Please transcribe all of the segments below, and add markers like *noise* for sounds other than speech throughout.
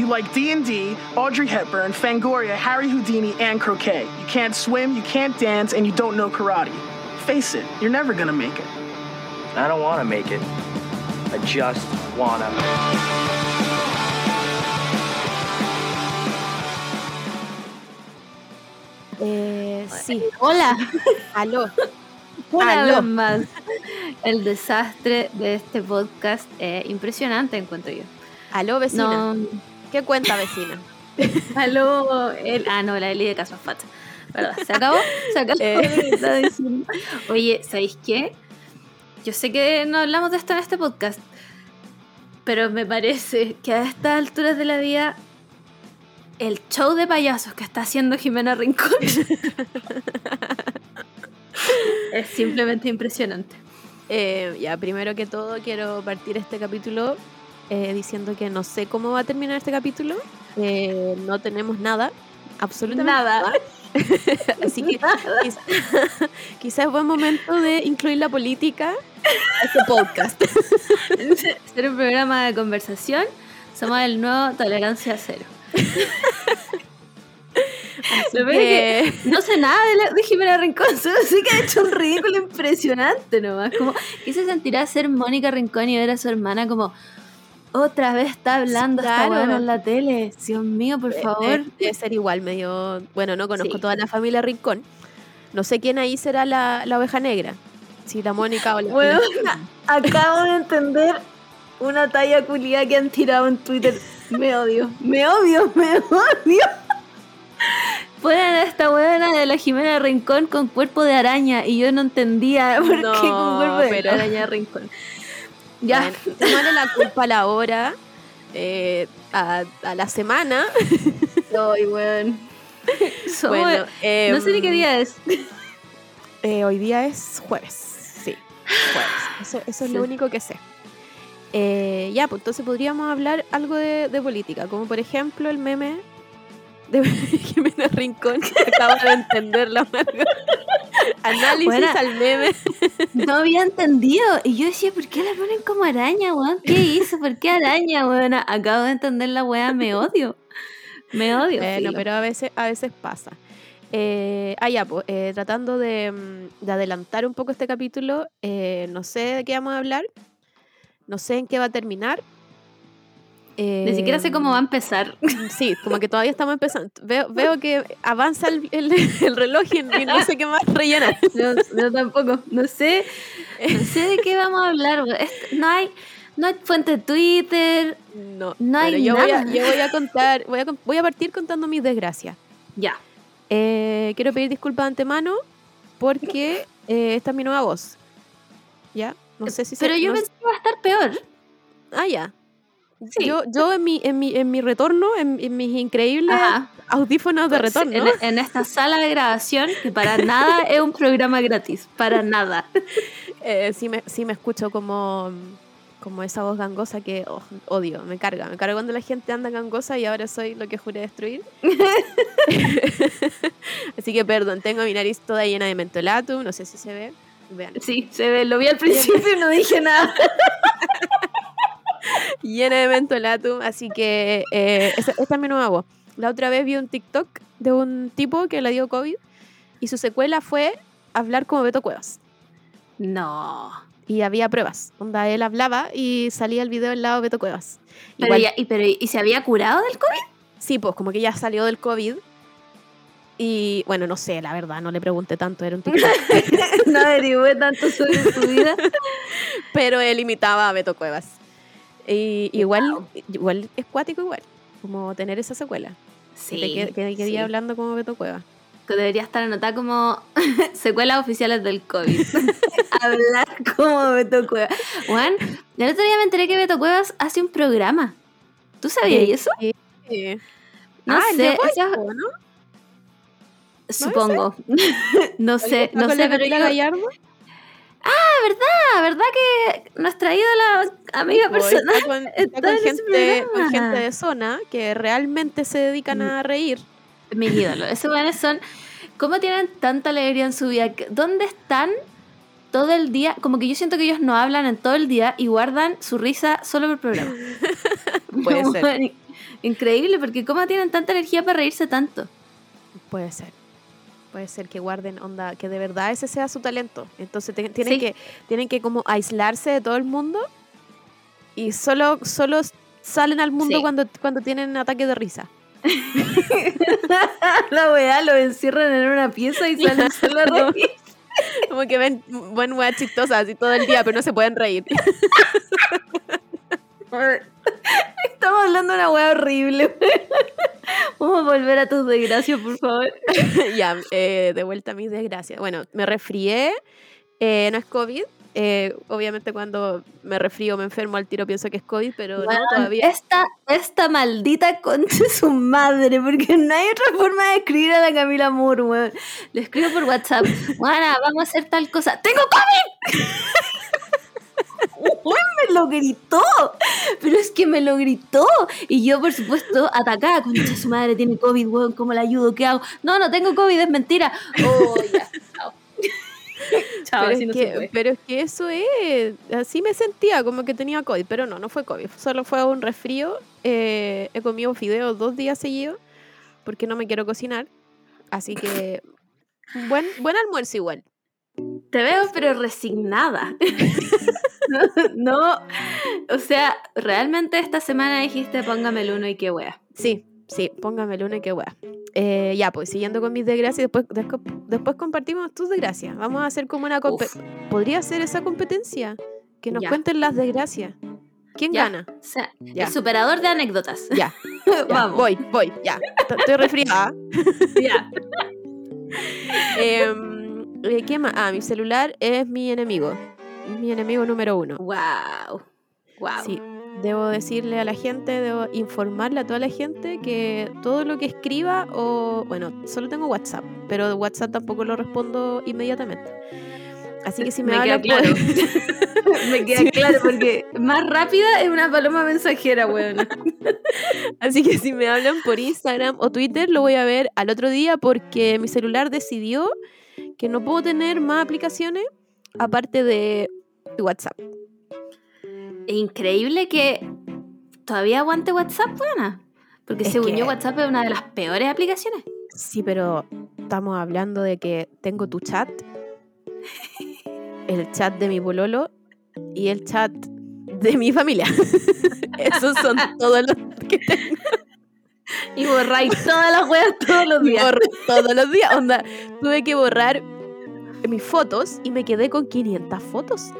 You like D&D, Audrey Hepburn, Fangoria, Harry Houdini, and croquet. You can't swim, you can't dance, and you don't know karate. Face it, you're never gonna make it. I don't want to make it. I just wanna. Eh, sí. Hola. *laughs* Aló. Una Aló. vez más. El desastre de este podcast es impresionante, encuentro yo. Aló, vecina. No. ¿Qué cuenta, vecina? *laughs* Aló. El, ah, no, la Eli de Caso Fat. ¿Verdad? ¿Se acabó? ¿Se acabó? *laughs* Eh. Oye, ¿sabéis qué? Yo sé que no hablamos de esto en este podcast, pero me parece que a estas alturas de la vida el show de payasos que está haciendo Jimena Rincón *laughs* es simplemente impresionante. Eh, ya, primero que todo quiero partir este capítulo eh, diciendo que no sé cómo va a terminar este capítulo. Eh, no tenemos nada, absolutamente Nada. nada. *laughs* Así que quizá- *laughs* quizás es buen momento de incluir la política a este podcast. *laughs* Ser un programa de conversación, somos el nuevo Tolerancia Cero. Lo peor es que no sé nada de, la, de Jimena Rincón, solo sé que ha hecho un ridículo impresionante nomás. Como, ¿Qué se sentirá ser Mónica Rincón y ver a su hermana como otra vez está hablando esta Claro. weona en la tele? Dios mío, por favor. Debe, debe ser igual, medio. Bueno, no conozco Sí. toda la familia Rincón. No sé quién ahí será la, la oveja negra. Si la Mónica o la. Bueno, acabo de entender una talla culiada que han tirado en Twitter. Me odio, me odio, *laughs* me odio. Ponen a esta huevona de la Jimena Rincón con cuerpo de araña y yo no entendía por No, qué con cuerpo de pero- araña Rincón. Ya, Bueno, tomarle la culpa a la hora, eh, a, a la semana. *laughs* soy weón. Somos- Bueno, no sé ni qué día es. *laughs* eh, hoy día es jueves. Sí, jueves. Eso, eso es lo único que sé. Eh, ya, pues entonces podríamos hablar algo de, de política, como por ejemplo el meme de *laughs* Jimena Rincón, que acabo de entender la marca. *laughs* Análisis al meme. No había entendido. Y yo decía, ¿por qué la ponen como araña, weón? ¿Qué hizo? ¿Por qué araña, weón? Acabo de entender la weá, me odio. Me odio. Bueno, filo. pero a veces, a veces pasa. Eh, ah, ya, pues, eh, tratando de, mm, de adelantar un poco este capítulo, eh, no sé de qué vamos a hablar, no sé en qué va a terminar. Ni siquiera sé cómo va a Eh, empezar. *laughs* Sí, como que todavía estamos empezando. Veo, veo que avanza el, el- *laughs* el reloj y, y no *laughs* sé qué más rellenar. No, tampoco. No sé. No sé de qué vamos a hablar. no hay. No hay fuente de Twitter. No, No hay yo, voy a, nada. yo voy a contar, voy a, voy a partir contando mis desgracias. Ya. Eh, quiero pedir disculpas de antemano porque eh, esta es mi nueva voz. ¿Ya? No sé si se- Pero yo no pensé que iba a estar peor. Ah, ya. Sí. Yo, yo en, mi, en, mi, en mi retorno, en, en mis increíbles Ajá. audífonos de retorno, En, en esta sala de grabación, que para *laughs* nada es un programa gratis. Para nada. eh, sí, me, sí me escucho como, como esa voz gangosa que oh, odio, me carga. Me carga cuando la gente anda gangosa y ahora soy lo que juré destruir. *laughs* Así que perdón, tengo mi nariz toda llena de mentolatum, no sé si se ve. Vean, Sí, se ve. Lo vi al principio y no dije nada. *laughs* llena de mentolatum, así que eh, esa- esta es mi nueva voz. La otra vez vi un TikTok de un tipo que le dio COVID y su secuela fue hablar como Beto Cuevas. No. Y había pruebas, donde él hablaba y salía el video al lado de Beto Cuevas. Pero, Igual, ya- y, pero, ¿Y se había curado del COVID? sí, pues como que ya salió del COVID. Y bueno, no sé, la verdad, no le pregunté tanto, era un TikTok. *laughs* no averigüé tanto sobre su vida. *laughs* pero él imitaba a Beto Cuevas. Y igual, igual es cuático igual, como tener esa secuela. Sí. que te que sí. hablando como Beto Cuevas. Que debería estar anotada como *laughs* secuelas oficiales del COVID. *laughs* Hablar como Beto Cuevas. Juan, el otro día me enteré que Beto Cuevas hace un programa. ¿Tú sabías eso? Sí. No ah, sé, ¿no? supongo. no sé, no ¿Con sé, pero Camila yo- Gallardo? Ah, ¿verdad que nuestra ídola amiga personal está con, está *laughs* está con en ese gente, con gente de zona que realmente se dedican Mm. a reír. mis ídolos. Esos buenos son. ¿Cómo tienen tanta alegría en su vida? ¿Dónde están todo el día? Como que yo siento que ellos no hablan en todo el día y guardan su risa solo por el programa. *laughs* Puede *laughs* ser. Increíble, porque ¿cómo tienen tanta energía para reírse tanto? Puede ser. Puede ser que guarden onda, que de verdad ese sea su talento. Entonces te- tienen Sí. que tienen que como aislarse de todo el mundo y solo solo salen al mundo Sí. cuando cuando tienen ataques de risa. *laughs* La weá lo encierran en una pieza y salen solo a reír. Como que ven buen weas chistosas así todo el día, pero no se pueden reír. *laughs* Estamos hablando de una weá horrible. *laughs* Vamos a volver a tus desgracias, por favor. *laughs* ya, eh, de vuelta a mis desgracias. Bueno, me resfrié, eh, no es COVID. eh, obviamente cuando me resfrío me enfermo al tiro pienso que es COVID, pero no, todavía. Esta, esta maldita concha de su madre, porque no hay otra forma de escribir a la Camila Moore, weón. Le escribo por WhatsApp. Juana, vamos a hacer tal cosa. ¡Tengo COVID! *laughs* Weón, me lo gritó, pero es que me lo gritó. Y yo, por supuesto, atacada, concha su madre, tiene COVID, weón, ¿cómo la ayudo? ¿Qué hago? No, no tengo COVID, es mentira. Oh, ya, chao. *laughs* Chao, pero, así es no que, se puede. pero es que eso es, así me sentía como que tenía COVID, pero no, no fue COVID, solo fue un resfrío. eh, he comido fideos dos días seguidos porque no me quiero cocinar, así que buen, buen almuerzo igual. Te veo, pero resignada. *laughs* *laughs* no, o sea, realmente esta semana dijiste póngame el uno y qué wea. Sí, sí, póngame el uno y qué wea. Eh, ya, pues siguiendo con mis desgracias, después, después compartimos tus desgracias. Vamos a hacer como una competencia. ¿Podría ser esa competencia? Que nos Ya. cuenten las desgracias. ¿Quién Ya. gana? O sea, Ya. el superador de anécdotas. Ya, *laughs* Vamos. voy, voy, ya. Estoy resfriada. *laughs* Ya. Em, eh, ¿Qué más? Ah, mi celular es mi enemigo. Mi enemigo número uno. Wow. Wow. Sí, debo decirle a la gente, debo informarle a toda la gente que todo lo que escriba o, bueno, solo tengo WhatsApp, pero WhatsApp tampoco lo respondo inmediatamente. Así que si me, Me queda hablan claro. por, *laughs* Me queda claro porque más rápida es una paloma mensajera, weón. *laughs* así que si me hablan por Instagram o Twitter lo voy a ver al otro día porque mi celular decidió que no puedo tener más aplicaciones aparte de WhatsApp. Es increíble que todavía aguante WhatsApp, buena. Porque Es según que- yo, WhatsApp es una de las peores aplicaciones. Sí, pero estamos hablando de que tengo tu chat, el chat de mi pololo y el chat de mi familia. *laughs* Esos son *laughs* todos los que tengo Y borráis todas las weas todos los *laughs* días. todos los días. Onda, tuve que borrar mis fotos y me quedé con 500 fotos.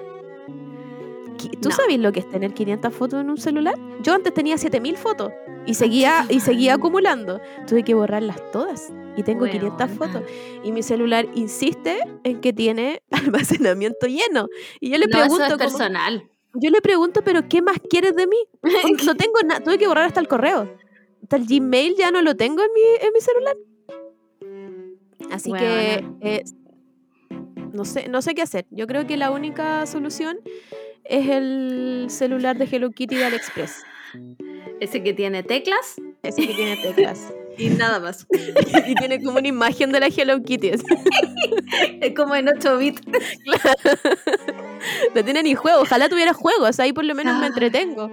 ¿Tú No. sabes lo que es tener 500 fotos en un celular? Yo antes tenía 7000 fotos y seguía y seguía acumulando. Tuve que borrarlas todas y tengo 500 Weona. fotos y mi celular insiste en que tiene *laughs* almacenamiento lleno. Y yo le no, eso pregunto es personal. yo le pregunto, pero ¿qué más quieres de mí? *laughs* No- No tengo nada, tuve que borrar hasta el correo. Hasta el Gmail ya no lo tengo en mi, en mi celular. Así que eh, no sé, no sé qué hacer. Yo creo que la única solución es el celular de Hello Kitty de AliExpress. Ese que tiene teclas Ese que tiene teclas. *laughs* y nada más. *laughs* y tiene como una imagen de la Hello Kitty. *laughs* es como en 8 bits. No tiene ni juego. Ojalá tuviera juegos. Ahí por lo menos me Ah. entretengo.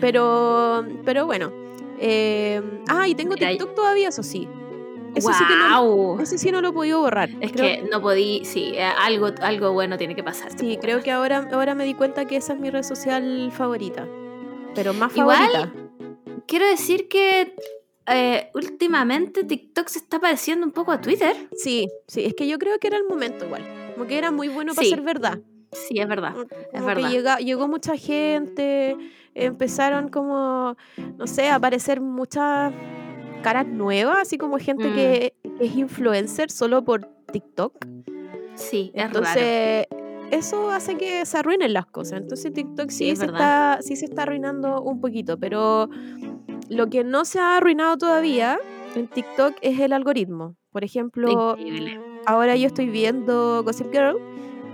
Pero, pero bueno. Eh, ah, y tengo Mira, TikTok todavía, eso sí. Eso sí que no, eso sí no lo he podido borrar. Es Creo- que no podí, sí, eh, algo, algo bueno tiene que pasar. Sí, creo que ahora, ahora me di cuenta que esa es mi red social favorita. Pero más Igual- favorita. Quiero decir que eh, últimamente TikTok se está pareciendo un poco a Twitter. Sí, sí, es que yo creo que era el momento igual. Como que era muy bueno para Sí. ser verdad. Sí, es verdad. Como Es que verdad. llega- llegó mucha gente, empezaron como, no sé, a aparecer muchas caras nuevas, así como gente Mm. que es influencer solo por TikTok. Sí, es raro. Entonces, eso hace que se arruinen las cosas. Entonces, TikTok sí, Sí, es se, verdad. está, sí se está arruinando un poquito, pero lo que no se ha arruinado todavía en TikTok es el algoritmo. Por ejemplo, Increíble. ahora yo estoy viendo Gossip Girl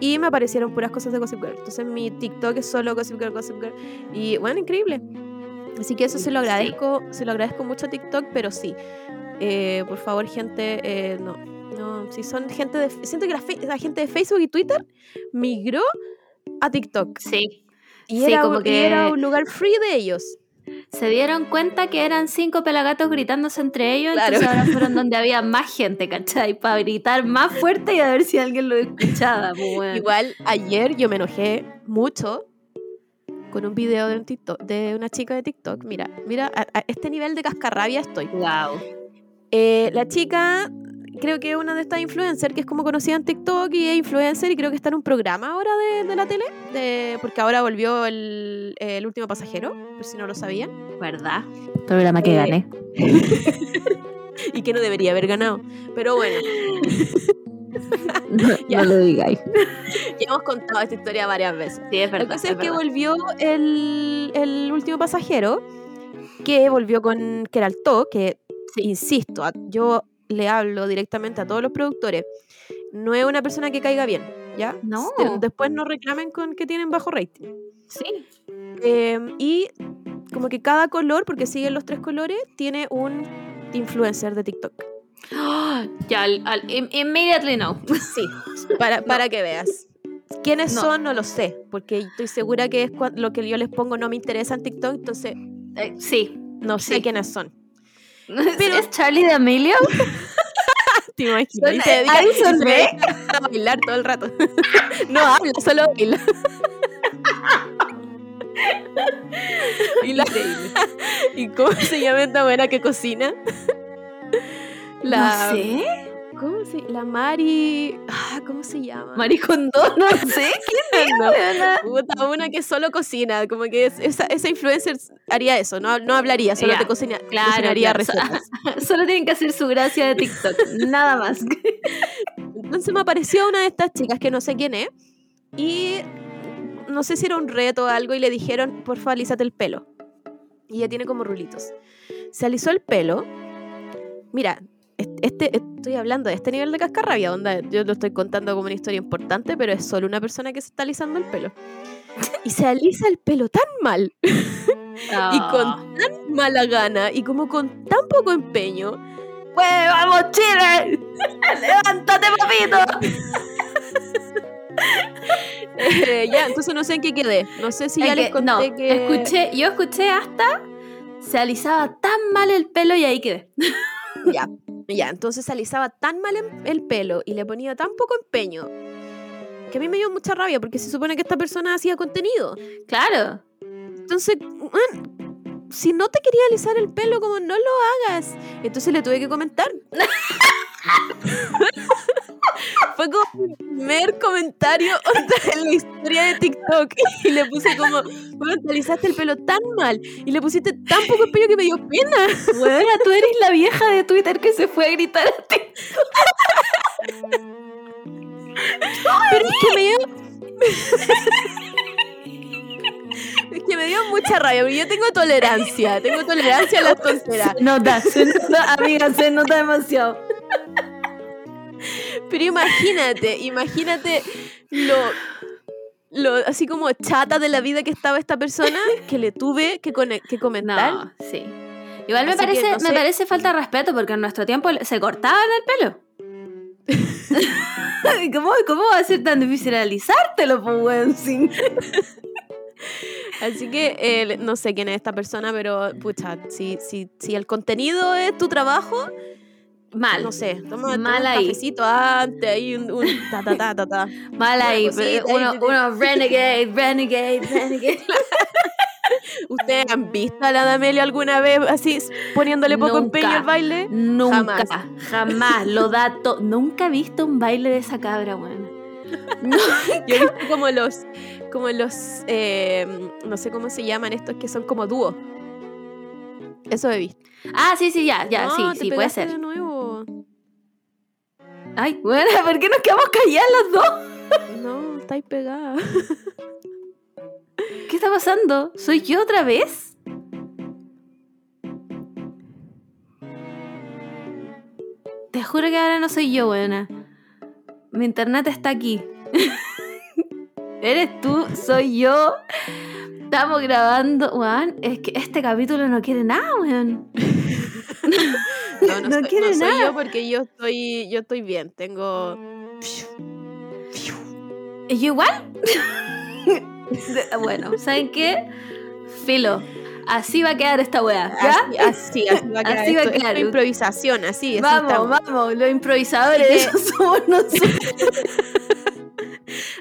y me aparecieron puras cosas de Gossip Girl. Entonces mi TikTok es solo Gossip Girl, Gossip Girl. Y bueno, increíble. Así que eso se lo Sí. agradezco, se lo agradezco mucho a TikTok, pero sí. eh, por favor, gente, eh, no. No, si son gente de. Siento que la, fe- la gente de Facebook y Twitter migró a TikTok. Sí. Y, Sí, era, como y era que- un lugar free de ellos. se dieron cuenta que eran cinco pelagatos gritándose entre ellos, Claro. entonces ahora fueron donde había más gente, ¿cachai? Para gritar más fuerte y a ver si alguien lo escuchaba. pues. Igual ayer yo me enojé mucho con un video de un TikTok, de una chica de TikTok. Mira, mira, a, a este nivel de cascarrabia estoy. Wow. Eh, la chica, creo que es una de estas influencers que es como conocida en TikTok y es influencer y creo que está en un programa ahora de, de la tele, de, porque ahora volvió el, el último pasajero, por si no lo sabían, ¿Verdad? Programa que Eh, gané. *laughs* y que no debería haber ganado. Pero bueno, *laughs* No, *laughs* ya. no lo digáis. *laughs* ya hemos contado esta historia varias veces. Sí, es La verdad. cosa es, que verdad. volvió el, el último pasajero, que volvió con Keralto, que, insisto, yo le hablo directamente a todos los productores. No es una persona que caiga bien, ¿ya? No. De- después no reclamen con que tienen bajo rating. Sí. Eh, y como que cada color, porque siguen los tres colores, tiene un influencer de TikTok. *gasps* Ya, al, al- im- immediately no. *laughs* Sí, para, para que veas. ¿Quiénes No. son? No lo sé, porque estoy segura que es lo que yo les pongo no me interesa en TikTok, entonces Eh, sí. no sé Sí. quiénes son. *laughs* Pero ¿Es Charlie de Amelia? *laughs* Te imaginas. Y se dedica, y se dedica a bailar todo el rato. No habla, solo baila. y, la, ¿Y cómo se llama esta buena que cocina? La, No sé. ¿Cómo se La Mari. Ah, ¿Cómo se llama? Maricondo, no sé. ¿Quién *laughs* No. es, weona? Puta, una que solo cocina, como que es- esa, esa influencer haría eso, no, no hablaría, solo te cocina, claro, cocinaría claro. recetas. *laughs* Solo tienen que hacer su gracia de TikTok. Nada más. Entonces me apareció una de estas chicas que no sé quién es y no sé si era un reto o algo y le dijeron, porfa, alízate el pelo. Y ella tiene como rulitos. Se alisó el pelo. Mira, este, estoy hablando de este nivel de cascarrabia, onda, yo lo estoy contando como una historia importante, pero es solo una persona que se está alisando el pelo. *laughs* Y se alisa el pelo tan mal *laughs* y Ah. con tan mala gana y como con tan poco empeño ¡Pues vamos, Chile! *laughs* ¡Levántate, papito! Eh, ya, entonces no sé en qué quedé. No sé si ya Es les conté no, que. escuché, yo escuché hasta se alisaba tan mal el pelo y ahí quedé. Ya, ya, entonces se alisaba tan mal el pelo y le ponía tan poco empeño que a mí me dio mucha rabia porque se supone que esta persona hacía contenido. Claro. Entonces, man, si no te quería alisar el pelo, como no lo hagas. Entonces le tuve que comentar. *laughs* Fue como mi primer comentario en la historia de TikTok. Y le puse como, bueno, te alisaste el pelo tan mal y le pusiste tan poco empeño que me dio pena. Bueno, tú eres la vieja de Twitter que se fue a gritar a ti. Pero es que me dio. es que me dio mucha rabia, porque yo tengo tolerancia, tengo tolerancia a las tonteras. Se nota, se nota, amiga, se nota demasiado. Pero imagínate, imagínate lo, lo así como chata de la vida que estaba esta persona que le tuve que, que comentar. No, sí. Igual me Así que parece, no me sé. parece falta de respeto porque en nuestro tiempo se cortaban el pelo. *laughs* ¿Cómo, ¿Cómo va a ser tan difícil alisártelo, weón? Sin- Así que eh, no sé quién es esta persona, pero pucha, si, si, si el contenido es tu trabajo, Mal. no sé, toma, Mal un ahí. cafecito antes, ahí un, un ta ta ta ta ta. Mal ahí. Cosita ahí, uno, uno *laughs* renegade, renegade, renegade. *laughs* ¿Ustedes han visto a la Damelio alguna vez así poniéndole poco Nunca. empeño al baile? Nunca, Jamás. jamás, lo *laughs* da to- Nunca he visto un baile de esa cabra, weón. Yo he visto como los, como los, eh, no sé cómo se llaman estos que son como dúos. Eso he visto. Ah, sí, sí, ya, ya, No, sí, sí, puede ser. de nuevo. Ay, bueno, ¿por qué nos quedamos calladas los dos? No, estáis pegada. ¿Qué está pasando? ¿Soy yo otra vez? Te juro que ahora no soy yo, buena. Mi internet está aquí. *laughs* Eres tú, soy yo. Estamos grabando, weón. Es que este capítulo no quiere nada, weón. No, no, *laughs* No soy, quiere no soy nada. yo porque yo estoy, yo estoy bien. Tengo. ¿Y yo igual? *laughs* Bueno, ¿saben qué? Filo. así va a quedar esta weá. ¿Ya? Así, así, así va a quedar. Así va a. Es quedar. una improvisación, así. vamos, vamos, los improvisadores, que- *laughs* somos nosotros.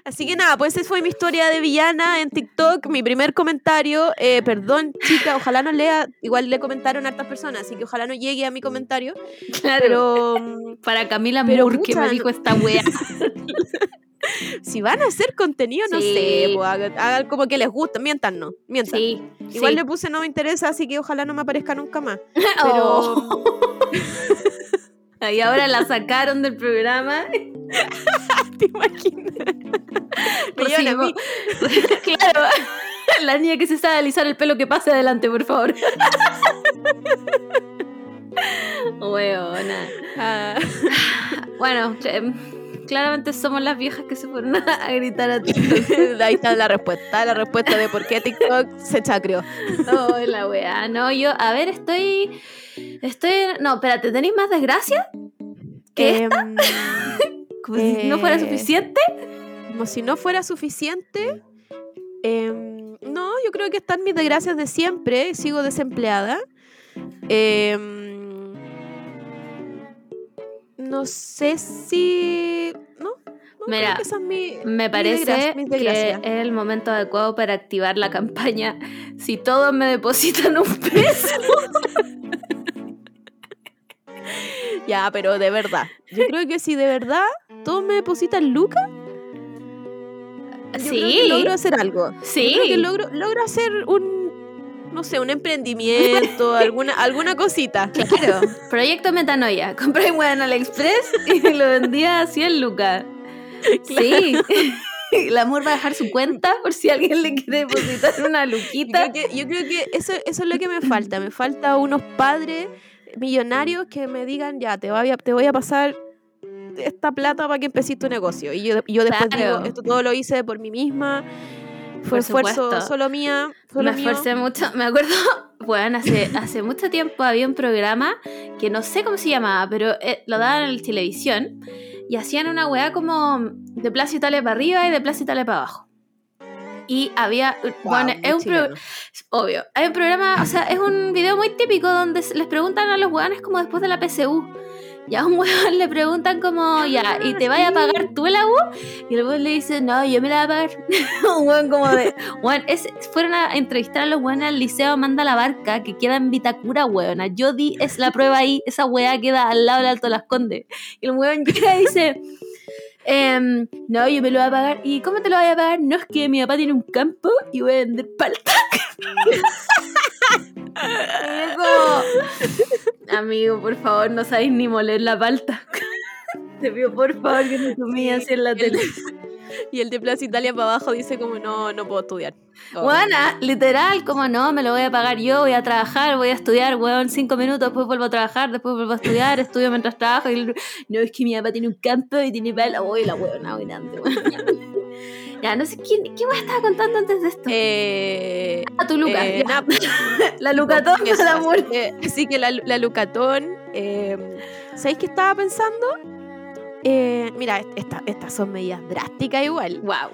Así que nada, pues esa fue mi historia de villana en TikTok, mi primer comentario. Eh, perdón, chica, ojalá no lea, igual le comentaron a hartas personas, así que ojalá no llegue a mi comentario. Claro. Pero *laughs* para Camila pero Moore que me dijo esta wea. *laughs* si van a hacer contenido, no Sí. sé, pues, hagan, hagan como que les gusta, mientan, no, mientan. Sí. Igual sí. le puse no me interesa, así que ojalá no me aparezca nunca más. *laughs* Oh. Pero Y ahora la sacaron del programa. Te imaginas. *laughs* *laughs* Claro. La niña que se sabe alisar el pelo que pase adelante, por favor. *laughs* Weona. Ah, Bueno, cl- claramente somos las viejas que se fueron a, gritar a TikTok. ahí está la respuesta, la respuesta de por qué TikTok se chacrió. Oh, la wea. No, yo, a ver, estoy. Estoy. No, espérate, ¿tenéis más desgracia? ¿Qué? Em, Como si no fuera eh, suficiente. como si no fuera suficiente. em, no, yo creo que están mis desgracias de siempre. Sigo desempleada. Em, no sé si. No. no creo Mira, que mi- Me parece mis que es el momento adecuado para activar la campaña. Si todos me depositan un *laughs* peso. Ya, pero de verdad. Yo creo que si de verdad todos me depositan lucas, yo creo que Sí, logro hacer algo. Yo sí. creo que logro, logro hacer un, no sé, un emprendimiento, *laughs* alguna, alguna cosita. Claro, proyecto metanoia. *laughs* Compré un en AliExpress y lo vendía a 100 lucas. Sí. El amor *laughs* va a dejar su cuenta por si alguien le quiere depositar una Yo luquita. creo que, yo creo que eso, eso es lo que me falta. Me falta unos padres millonarios que me digan, ya, te voy a, te voy a pasar esta plata para que empecés tu negocio. Y yo, y yo después Claro. digo, esto todo lo hice por mí misma. Fue Por esfuerzo supuesto. solo mía. Solo Me mío. esforcé mucho. Me acuerdo, *laughs* bueno, hace, hace mucho tiempo había un programa que no sé cómo se llamaba, pero eh, lo daban en la televisión y hacían una weá como de Plaza Italia para arriba y de Plaza Italia para abajo. Y había, Wow, bueno, muy es un pro- obvio, hay un programa, o sea, es un video muy típico donde les preguntan a los weones como después de la PSU. Y a un *laughs* weón le preguntan como, ya, ¿y te vaya a pagar tú la U? Y el weón le dice, no, yo me la voy a pagar. *laughs* un weón como de, weón, es- fueron a entrevistar a los weones al liceo Manda la Barca, que queda en Vitacura, weona. Yo di, es la prueba ahí, esa weá queda al lado del Alto Las Condes. Y el weón llega y dice... Em, no, yo me lo voy a pagar. ¿Y cómo te lo voy a pagar? No es que mi papá tiene un campo y voy a vender palta. Como, Amigo, por favor, no sabéis ni moler la palta. Te pido por favor que no te así en la tele. Y el de Plaza Italia para abajo dice como, no, no puedo estudiar. Oh. Buena, literal, como no, me lo voy a pagar yo, voy a trabajar, voy a estudiar, weón, cinco minutos, después vuelvo a trabajar, después vuelvo a estudiar, estudio mientras trabajo. Y el- no, es que mi papá tiene un campo y tiene pala. Uy, la weona, grande, weón. *laughs* Ya, no sé, ¿quién, ¿qué me estaba contando antes de esto? Eh, Ah, tu Lucas. eh, ya. nada, *laughs* la Lucatón amor. Así que, así que la, la Lucatón. Eh, ¿Sabéis qué estaba pensando? Eh, mira, est- esta- estas son medidas drásticas igual. Wow.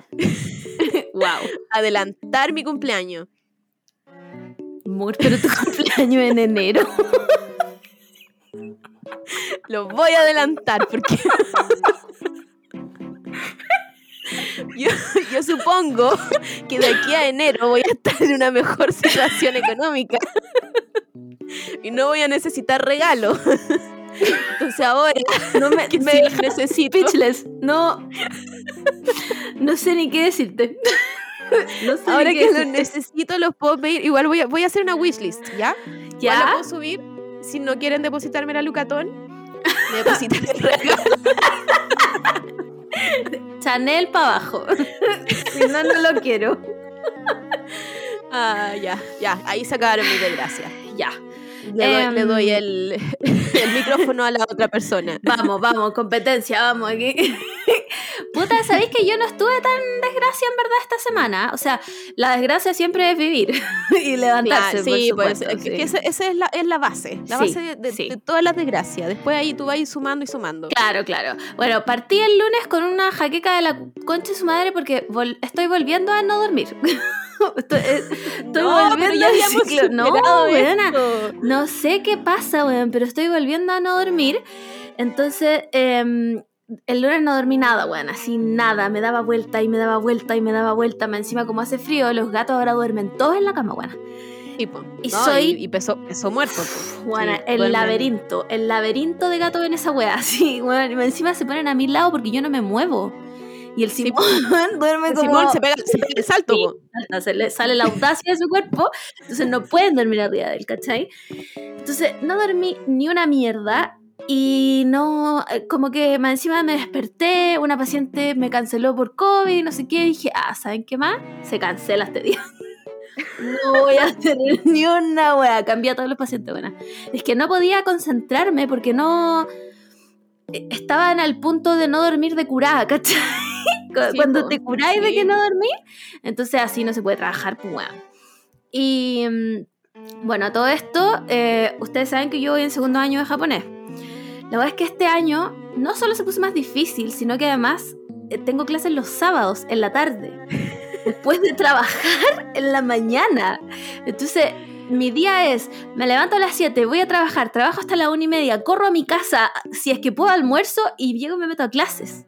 wow. *laughs* Adelantar mi cumpleaños. Amor, pero tu *laughs* cumpleaños en enero. *laughs* Lo voy a adelantar porque. Yo, yo supongo que de aquí a enero voy a estar en una mejor situación económica y no voy a necesitar regalo. Entonces ahora *laughs* No me, *laughs* que me sí dejas necesito, speechless. No. *laughs* No sé ni qué decirte. No sé ahora que los necesito los puedo pedir. Igual voy a, voy a hacer una wishlist, ¿ya? Igual la ¿Ya? puedo subir. Si no quieren depositarme la Lucatón, me depositan el regalo. Chanel para abajo. si no, no lo quiero. Ah, ya, ya. Ahí se acabaron mis desgracias. Ya. Le doy, le Em, doy el, *laughs* el micrófono a la otra persona. Vamos, vamos, competencia, vamos aquí. *laughs* Puta, ¿sabéis que yo no estuve tan desgracia en verdad esta semana? O sea, la desgracia siempre es vivir *laughs* y levantarse. Claro, sí, por pues supuesto, que- sí. que esa, esa es, la, es la base. La Sí, base de, de- sí. de todas las desgracias. Después ahí tú vas sumando y sumando. Claro, claro. Bueno, partí el lunes con una jaqueca de la concha de su madre porque vol- estoy volviendo a no dormir. *laughs* estoy, eh, estoy No, volviendo ya al ciclo. No, weona, no sé qué pasa, weón, pero estoy volviendo a no dormir. Entonces, em, el lunes no dormí nada, weón, así nada. Me daba vuelta y me daba vuelta y me daba vuelta. Más Encima, como hace frío, los gatos ahora duermen todos en la cama, weón. Po. Y No, soy- Y, y pesó, pesó muerto. Bueno, Sí, el laberinto, el laberinto de gatos en esa wea, *laughs* así, bueno, y encima se ponen a mi lado porque yo no me muevo. Y el Sí, Simón *laughs* duerme El como... Simón se pega, se pega el salto. Sí. po. salta, se le sale la audacia de su cuerpo, entonces no pueden dormir arriba de él, ¿cachai? Entonces no dormí ni una mierda y no, eh, como que más encima me desperté, una paciente me canceló por COVID y no sé qué, y dije, ah, ¿saben qué más? Se cancela este día. *laughs* No voy a tener ni una wea, cambié a todos los pacientes, buena. Es que no podía concentrarme porque no... eh, Estaba en el punto de no dormir de curada, ¿cachai? *laughs* Sí, Cuando te curáis de sí. que no dormís, entonces así no se puede trabajar, pues weón. Y mm, bueno, todo esto, eh, ustedes saben que yo voy en segundo año de japonés. La verdad es que este año no solo se puso más difícil, sino que además eh, tengo clases los sábados en la tarde, *laughs* después de trabajar en la mañana. Entonces, mi día es, me levanto a las 7, voy a trabajar, trabajo hasta la una y media, corro a mi casa, si es que puedo almuerzo y llego y me meto a clases.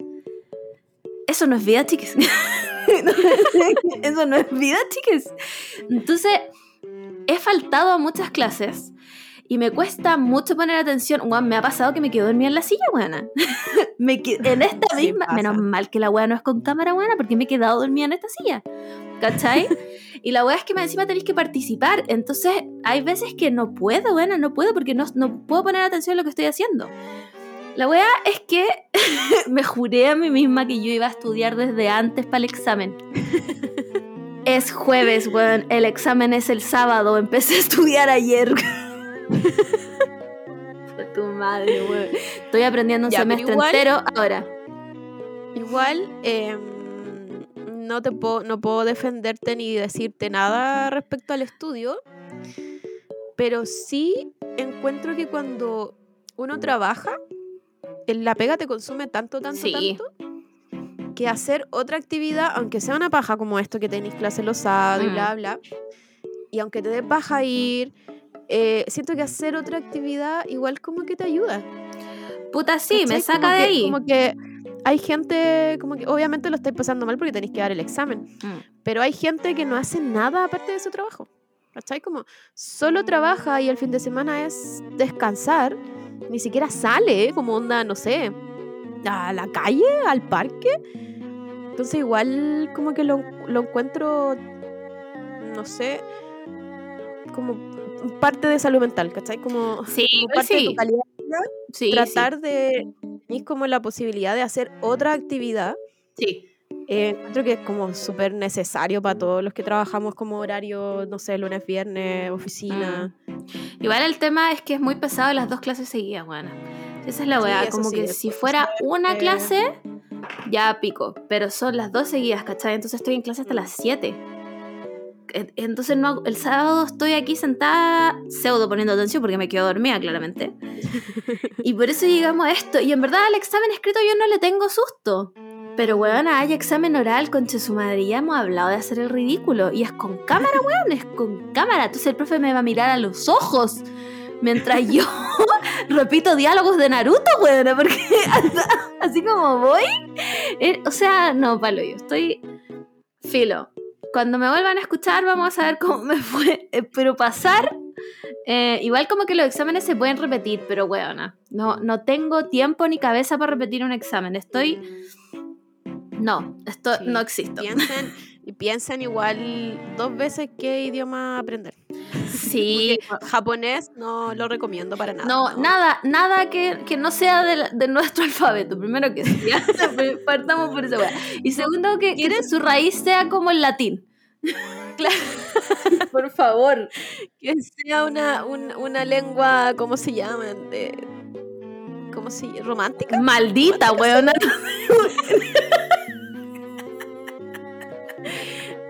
Eso no es vida, chiques. *laughs* Eso no es vida, chiques. Entonces, he faltado a muchas clases y me cuesta mucho poner atención. Weón, me ha pasado que me quedo dormida en la silla, weona. *laughs* me en esta Sí, misma. pasa. Menos mal que la weá no es con cámara, weona, porque me he quedado dormida en esta silla. ¿Cachai? y la weá es que más encima tenéis que participar. Entonces, hay veces que no puedo, weona, no puedo porque no, no puedo poner atención a lo que estoy haciendo. La weá es que *laughs* me juré a mí misma que yo iba a estudiar desde antes para el examen. *laughs* Es jueves, weón. El examen es el sábado. Empecé a estudiar ayer. *laughs* Fue tu madre, weón. Estoy aprendiendo un Ya, semestre igual- entero ahora. Igual, em, no te puedo, no puedo defenderte ni decirte nada respecto al estudio, pero sí encuentro que cuando uno trabaja, la pega te consume tanto, tanto, Sí. tanto, que hacer otra actividad, aunque sea una paja como esto que tenéis clases los sábados y Mm. bla, bla, y aunque te dé paja ir, eh, siento que hacer otra actividad igual como que te ayuda. Puta, sí, me ¿cachai? saca Como de que- ahí. Como que hay gente, como que obviamente lo estáis pasando mal porque tenéis que dar el examen, Mm. pero hay gente que no hace nada aparte de su trabajo. ¿Cachai? Como solo trabaja y el fin de semana es descansar, ni siquiera sale, como onda, no sé, a la calle, al parque. Entonces igual como que lo, lo encuentro, no sé, como parte de salud mental, ¿cachai? Como, Sí, como parte de tu calidad Sí, tratar de es como la posibilidad de hacer otra actividad Sí. Eh, encuentro que es como súper necesario para todos los que trabajamos como horario no sé lunes viernes oficina Igual el tema es que es muy pesado las dos clases seguidas, bueno. Esa es la weá, como sí, que si fuera una clase, ya pico, pero son las dos seguidas, ¿cachai? Entonces estoy en clase hasta las 7. E- Entonces no, el sábado estoy aquí sentada pseudo poniendo atención porque me quedo dormida claramente. *laughs* y por eso llegamos a esto. Y en verdad al examen escrito yo no le tengo susto. Pero weón, hay examen oral, conche su madre. Ya hemos hablado de hacer el ridículo. Y es con cámara, weón, es con cámara. Entonces el profe me va a mirar a los ojos. Mientras yo *laughs* repito diálogos de Naruto, weón. Porque *laughs* así como voy. eh, o sea, no, palo, yo estoy filo. Cuando me vuelvan a escuchar vamos a saber cómo me fue. Eh, pero pasar, eh, igual como que los exámenes se pueden repetir, pero weona, no, no tengo tiempo ni cabeza para repetir un examen. Estoy... No, esto Sí, no existo. piensen piensen igual dos veces qué idioma aprender Sí, *laughs* Porque japonés no lo recomiendo para nada no, nada, nada que, que no sea de, de nuestro *laughs* alfabeto. Primero que sí, ya, *laughs* partamos por esa. Y segundo que, que su raíz sea como el latín. Claro. Por favor. que sea una, un- una lengua cómo se llaman de cómo se romántica Maldita, weona.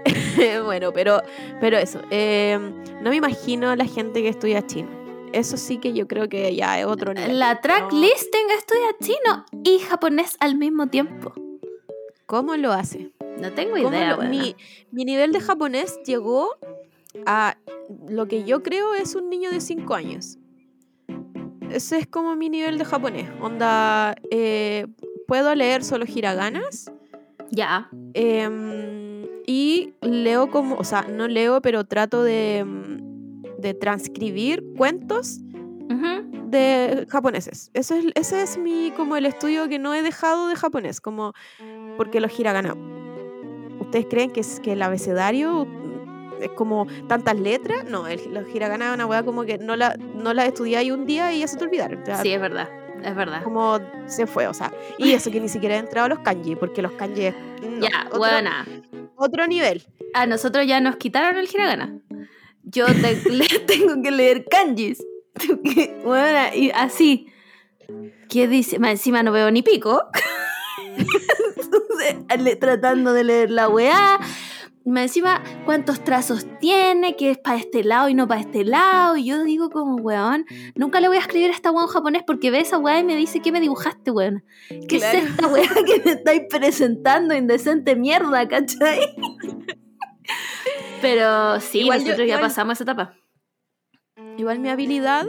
*laughs* bueno, pero, pero eso. eh, no me imagino a la gente que estudia chino. Eso sí que yo creo que ya es otro nivel. La track No. listing estudia chino y japonés al mismo tiempo. ¿Cómo lo hace? No tengo ¿Cómo idea, lo- mi, mi nivel de japonés llegó a lo que yo creo es un niño de 5 años. Ese es como mi nivel de japonés. Onda, eh, puedo leer solo hiraganas. Ya. em, y leo como, o sea, no leo, pero trato de, mm, de transcribir cuentos Ujú. de japoneses. Eso es, ese es mi, como el estudio que no he dejado de japonés, como porque los hiragana. ¿Ustedes creen que, es, que el abecedario es como tantas letras? No, el, los hiragana es una weá como que no la, no la estudiáis un día y ya se te olvidaron. O sea, Sí, es verdad. Es verdad. Como se fue, o sea. Y eso que ni siquiera he entrado a los kanji, porque los kanji no, *laughs* ya, otro, buena. Otro nivel. A nosotros ya nos quitaron el hiragana. Yo te- *laughs* le- tengo que leer kanjis. *laughs* Que, buena, y así. ¿Qué dice? Más encima no veo ni pico. *laughs* Entonces, le- tratando de leer la weá. Más encima, ¿cuántos trazos tiene? ¿Qué es para este lado y no para este lado? Y yo digo como, weón, nunca le voy a escribir a esta weá en japonés porque ve esa weá y me dice, ¿qué me dibujaste, weón? ¿Qué Claro. es esta weá que me estáis presentando, indecente mierda, cachai? Pero sí, Igual yo- nosotros ya pasamos esa etapa. Igual mi habilidad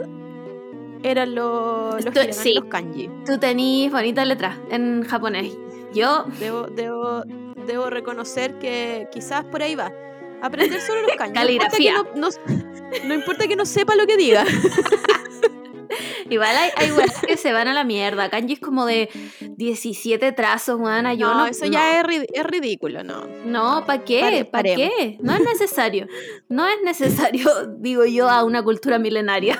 eran los, y sí. los kanji. Tú tenís bonitas letras en japonés. Yo, Debo, debo, debo reconocer que quizás por ahí va. Aprender solo los *laughs* kanji. Caligrafía. No importa, que no, no- no importa que no sepa lo que diga. *laughs* igual hay, hay weas que se van a la mierda. Kanji es como de 17 trazos, weona. Yo no, no. eso no. ya es, es ridículo, no. No, ¿para qué? ¿Para qué? No es necesario. No es necesario, *laughs* digo yo, a una cultura milenaria.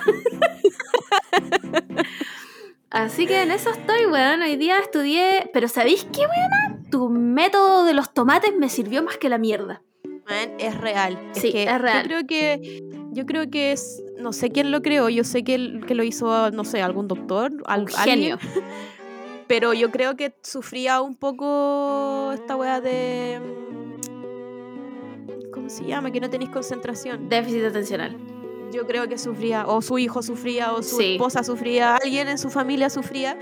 Así que en eso estoy, weón. Hoy día estudié. Pero ¿sabéis qué, weona? Tu método de los tomates me sirvió más que la mierda. Man, es real. Sí, que es real. Yo creo que, yo creo que es, no sé quién lo creó, yo sé que, el- que lo hizo, no sé, algún doctor, al- Un alguien, genio. *laughs* pero yo creo que sufría un poco esta wea de... mm, ¿Cómo se llama? Que no tenéis concentración. Déficit atencional. Yo creo que sufría, o su hijo sufría, o su Sí. esposa sufría, alguien en su familia sufría,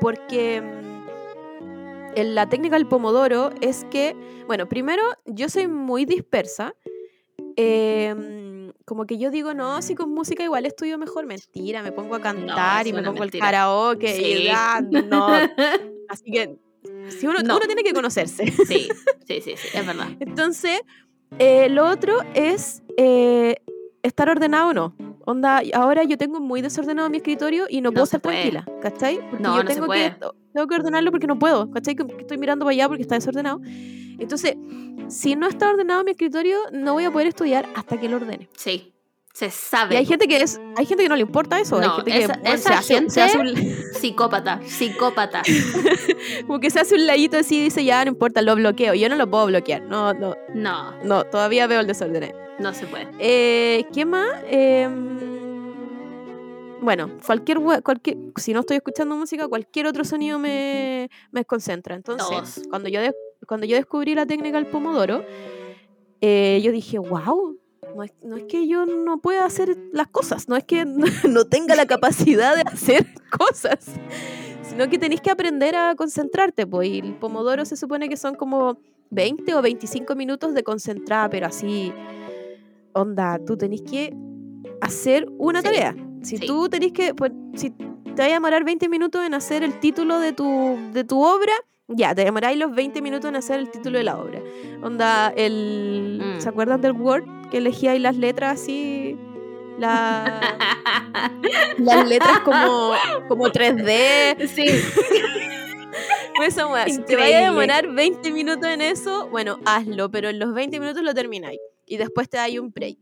porque mm, en la técnica del pomodoro es que, bueno, primero yo soy muy dispersa, em, como que yo digo, no, si con música igual estudio mejor, mentira, me pongo a cantar y me pongo mentira. el karaoke Sí. y no, así que si uno, No. uno tiene que conocerse. Sí, sí, sí, sí, es verdad. *laughs* Entonces, eh, lo otro es eh, estar ordenado o no. Onda, ahora yo tengo muy desordenado mi escritorio y no, No puedo se estar puede. tranquila, ¿cachai? Porque No, yo no se tengo, puede. que, tengo que ordenarlo porque no puedo, ¿cachai? Que que estoy mirando para allá porque está desordenado. Entonces, si no está ordenado mi escritorio, no voy a poder estudiar hasta que lo ordene. Sí, se sabe. Y hay gente que es, hay gente que no le importa eso. hay No, gente que esa- bueno, esa se hace, se hace un, *laughs* Psicópata, psicópata. *laughs* como que se hace un ladito así y dice, ya no importa, lo bloqueo. Yo no lo puedo bloquear. No, no, No, no, todavía veo el desorden. No se puede. Eh, ¿Qué más? Em, bueno, cualquier, cualquier, si no estoy escuchando música, cualquier otro sonido me, me desconcentra. Entonces, Todos. cuando yo, de- cuando yo descubrí la técnica del pomodoro, eh, yo dije, wow, no es, no es que yo no pueda hacer las cosas, no es que no, *laughs* no tenga la capacidad de hacer cosas, sino que tenéis que aprender a concentrarte. Pues, y el pomodoro se supone que son como 20 o 25 minutos de concentrada, pero así, onda, tú tenés que hacer una Sí, tarea. Si sí. tú tenés que, pues, si te va a demorar 20 minutos en hacer el título de tu, de tu obra, ya, te demoráis los 20 minutos en hacer el título de la obra. Onda, el... Mm. ¿Se acuerdan del Word? Que elegíais las letras así... La, *laughs* las letras como, como 3D. Sí, *laughs* weá, si te vaya a demorar 20 minutos en eso, bueno, hazlo, pero en los 20 minutos lo termináis. Y después te dais un break.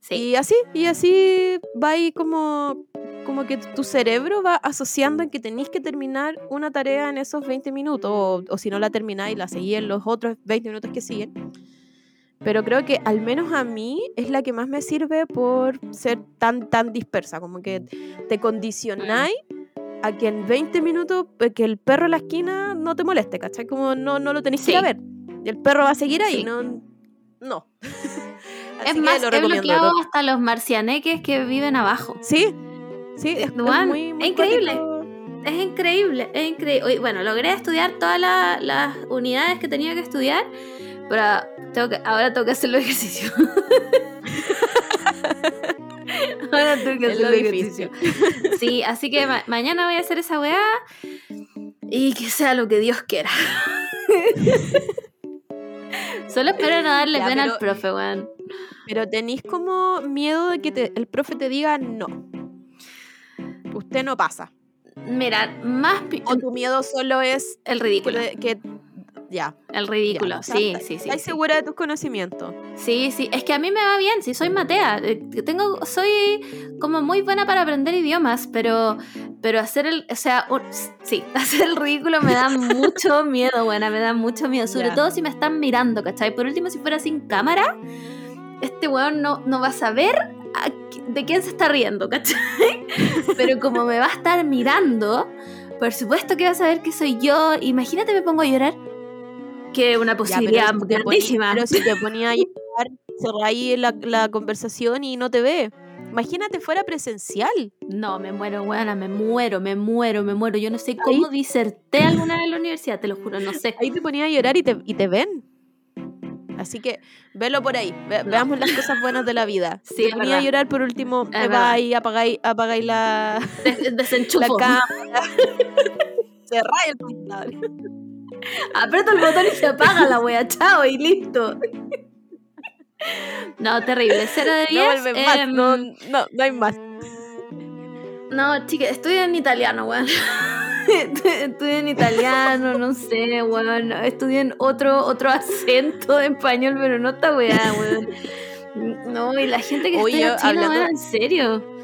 sí. Y así, y así va ahí como, como que tu cerebro va asociando en que tenéis que terminar una tarea en esos 20 minutos, o, o si no la termináis, la seguís en los otros 20 minutos que siguen. Pero creo que al menos a mí es la que más me sirve por ser tan, tan dispersa, como que te condicionáis a que en 20 minutos, eh, que el perro en la esquina no te moleste, ¿cachai? Como no, no lo tenéis que ir a Sí. ver. Y el perro va a seguir ahí, Sí. no... No. *laughs* Es más, lo he bloqueado lo- hasta los marcianeques que viven abajo. Sí, sí, es, muy, muy es increíble. cuático. es increíble, es increíble. Bueno, logré estudiar todas la- las unidades que tenía que estudiar, pero tengo que, ahora tengo que hacer los ejercicios. *laughs* ahora tengo que hacer lo los ejercicios. Sí, así que ma- mañana voy a hacer esa weá y que sea lo que Dios quiera. *laughs* Solo espero no darle Ya, pena al profe, weón. Pero tenéis como miedo de que te- el profe te diga no. Usted no pasa. Mira, más O tu miedo solo es el ridículo. que- ya. El ridículo, ya. Sí, ¿estás- sí, sí. ¿Estás sí. segura de tus conocimientos? Sí, sí, es que a mí me va bien, sí, soy Matea. eh, Tengo, soy como muy buena para aprender idiomas, pero, pero hacer el, o sea, un- sí, *laughs* hacer el ridículo me da mucho miedo, buena, me da mucho miedo, sobre todo si me están mirando, ¿cachai? Por último, si fuera sin cámara, este weón no, no va a saber a de quién se está riendo, ¿cachai? *laughs* Pero como me va a estar mirando, por supuesto que va a saber que soy yo. Imagínate me pongo a llorar. Que una Ya, posibilidad pero grandísima. Pero si te ponía a llorar, cerráis la, la conversación y no te ve. Imagínate fuera presencial. No, me muero, weona, me muero, me muero, me muero. Yo no sé cómo diserté alguna vez en la universidad, te lo juro, no sé. Ahí te ponía a llorar y te, y te ven. Así que velo por ahí. ve- No. Veamos las cosas buenas de la vida. *laughs* Sí, te ponía a llorar por último, Es te vais, apagáis, apagáis la, Des- *laughs* la cámara. *laughs* Cerráis el computador. Aprieto el botón y se apaga la wea, chao, y listo. No, terrible, cero de No 10. vuelves más. em, No, no, no hay más. No, chica, estudio en italiano, weón. *laughs* estudio en italiano, no sé, weón. Estudio en otro, otro acento de español, pero no esta weá, weón. No, y la gente que Oye, estudia chino, hablando- weón, en serio.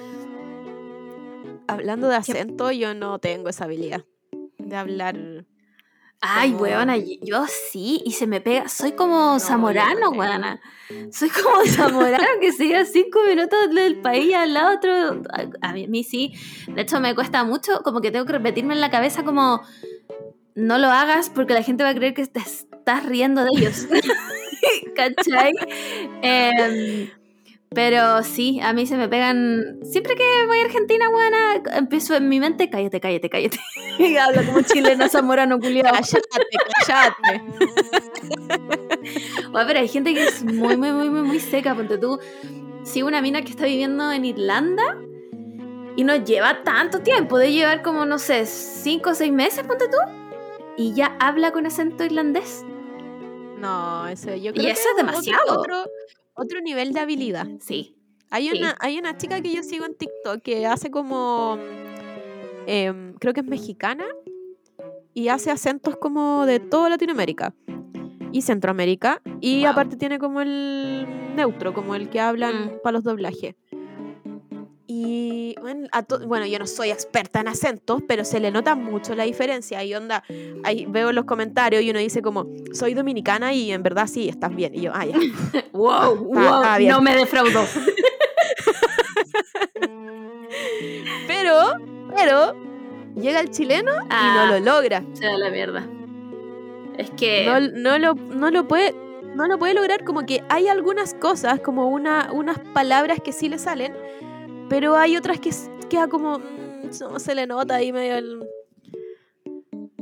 Hablando de acento, yo no tengo esa habilidad de hablar. Ay, Como- weona, yo sí, y se me pega. Soy como zamorano, no weona. Soy como *laughs* zamorano que se cinco minutos del país al lado otro. A, mí, a mí sí. De hecho, me cuesta mucho, como que tengo que repetirme en la cabeza como no lo hagas porque la gente va a creer que te estás riendo de ellos. *laughs* *laughs* ¿Cachai? Em, pero sí, a mí se me pegan. Siempre que voy a Argentina, buena, empiezo en mi mente, cállate, cállate, cállate. *laughs* Y habla como chilena zamorano culiado. Cállate, cállate. *laughs* Bueno, pero hay gente que es muy, muy, muy, muy, muy seca. Ponte tú, sigo una mina que está viviendo en Irlanda y no lleva tanto tiempo, de llevar como, no sé, cinco o seis meses, ponte tú, y ya habla con acento irlandés. No, eso yo Y creo que eso es demasiado. Otro, otro nivel de habilidad. Sí. Hay Sí. una, hay una chica que yo sigo en TikTok que hace como. em, creo que es mexicana. Y hace acentos como de toda Latinoamérica. Y Centroamérica. Y Wow. aparte tiene como el neutro, como el que hablan Mm. para los doblajes. Y bueno, a bueno, yo no soy experta en acentos, pero se le nota mucho la diferencia. Y onda, ahí veo los comentarios y uno dice como, soy dominicana y en verdad sí, estás bien. Y yo, ah, ya. *laughs* Wow, wow, está bien. no me defraudó. *laughs* Pero, pero, llega el chileno y Ah. no lo logra. Se da la mierda. Es que. No, no lo, no lo puede. No lo puede lograr, como que hay algunas cosas, como una, unas palabras que sí le salen, pero hay otras que queda como. mm, no se le nota ahí medio el.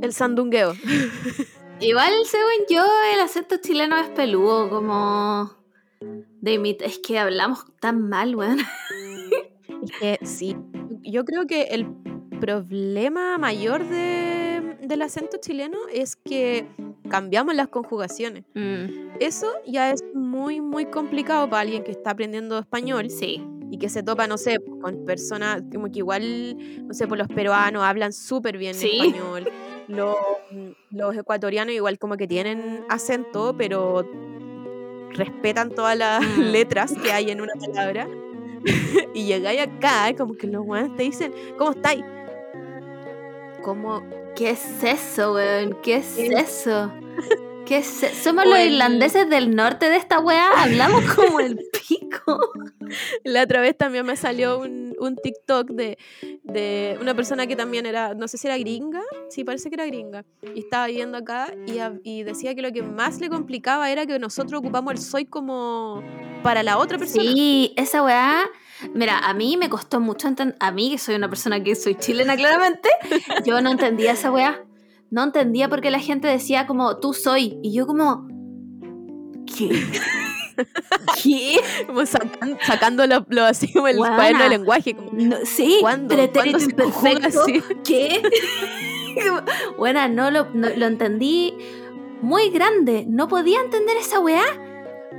El sandungueo. *laughs* Igual, según yo, el acento chileno es peludo, como. De imit- Es que hablamos tan mal, weón. Es que sí. Yo creo que el problema mayor de, del acento chileno es que cambiamos las conjugaciones. Mm, Eso ya es muy, muy complicado para alguien que está aprendiendo español sí. Y que se topa, no sé, con personas como que igual, no sé, por los peruanos hablan súper bien Sí. español. Los, los ecuatorianos igual como que tienen acento, pero respetan todas las Mm. *laughs* letras que hay en una palabra. *laughs* y llegáis acá, como que los buenos te dicen, ¿cómo estáis? Como, ¿Qué es eso, weón? ¿Qué es ¿Qué? eso? *laughs* ¿Qué Somos O los el- irlandeses del norte de esta weá, *laughs* hablamos como el pico. La otra vez también me salió un, un TikTok de de una persona que también era, no sé si era gringa, sí, parece que era gringa, y estaba viviendo acá y, y decía que lo que más le complicaba era que nosotros ocupamos el soy como para la otra persona. Sí, esa weá. Mira, a mí me costó mucho entender. A mí, que soy una persona que soy chilena claramente, yo no entendía esa weá. No entendía por qué la gente decía como tú soy. Y yo como. ¿Qué? *laughs* ¿Qué? Como sacan- sacándolo lo así como el Guana. cuaderno de lenguaje. Como, No, sí, ¿Cuándo? ¿Qué? *laughs* Buena, no lo, no- lo entendí muy grande. No podía entender esa weá.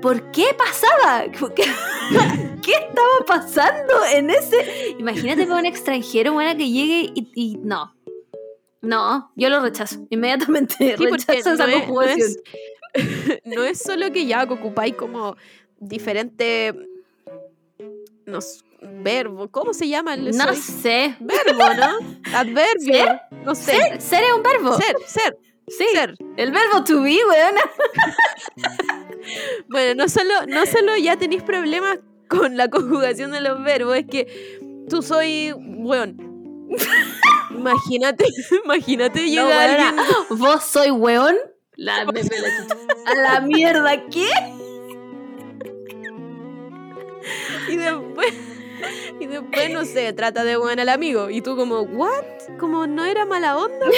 ¿Por qué pasaba? ¿Qué, *laughs* qué estaba pasando en ese? Imagínate para un extranjero, buena, que llegue y, y no. No, yo lo rechazo. Inmediatamente Sí, *laughs* rechazo esa no es- no conjugación. es- *laughs* no es solo que ya ocupáis como diferente no verbo, ¿cómo se llama el No soy? sé. verbo, ¿no? *laughs* Adverbio, ¿Ser? no sé. Ser, ser es un verbo. Ser, ser, sí. ser. El verbo to be, weona. Bueno, no solo, no solo ya tenéis problemas con la conjugación de los verbos, es que tú soy weón. Imagínate, *laughs* imagínate No, llega weona, alguien ¿Vos soy weón? La, *laughs* me- me la chucha. A la mierda, ¿qué? y después y después no sé, trata de weón al amigo y tú como, "What? Como no era mala onda." *laughs*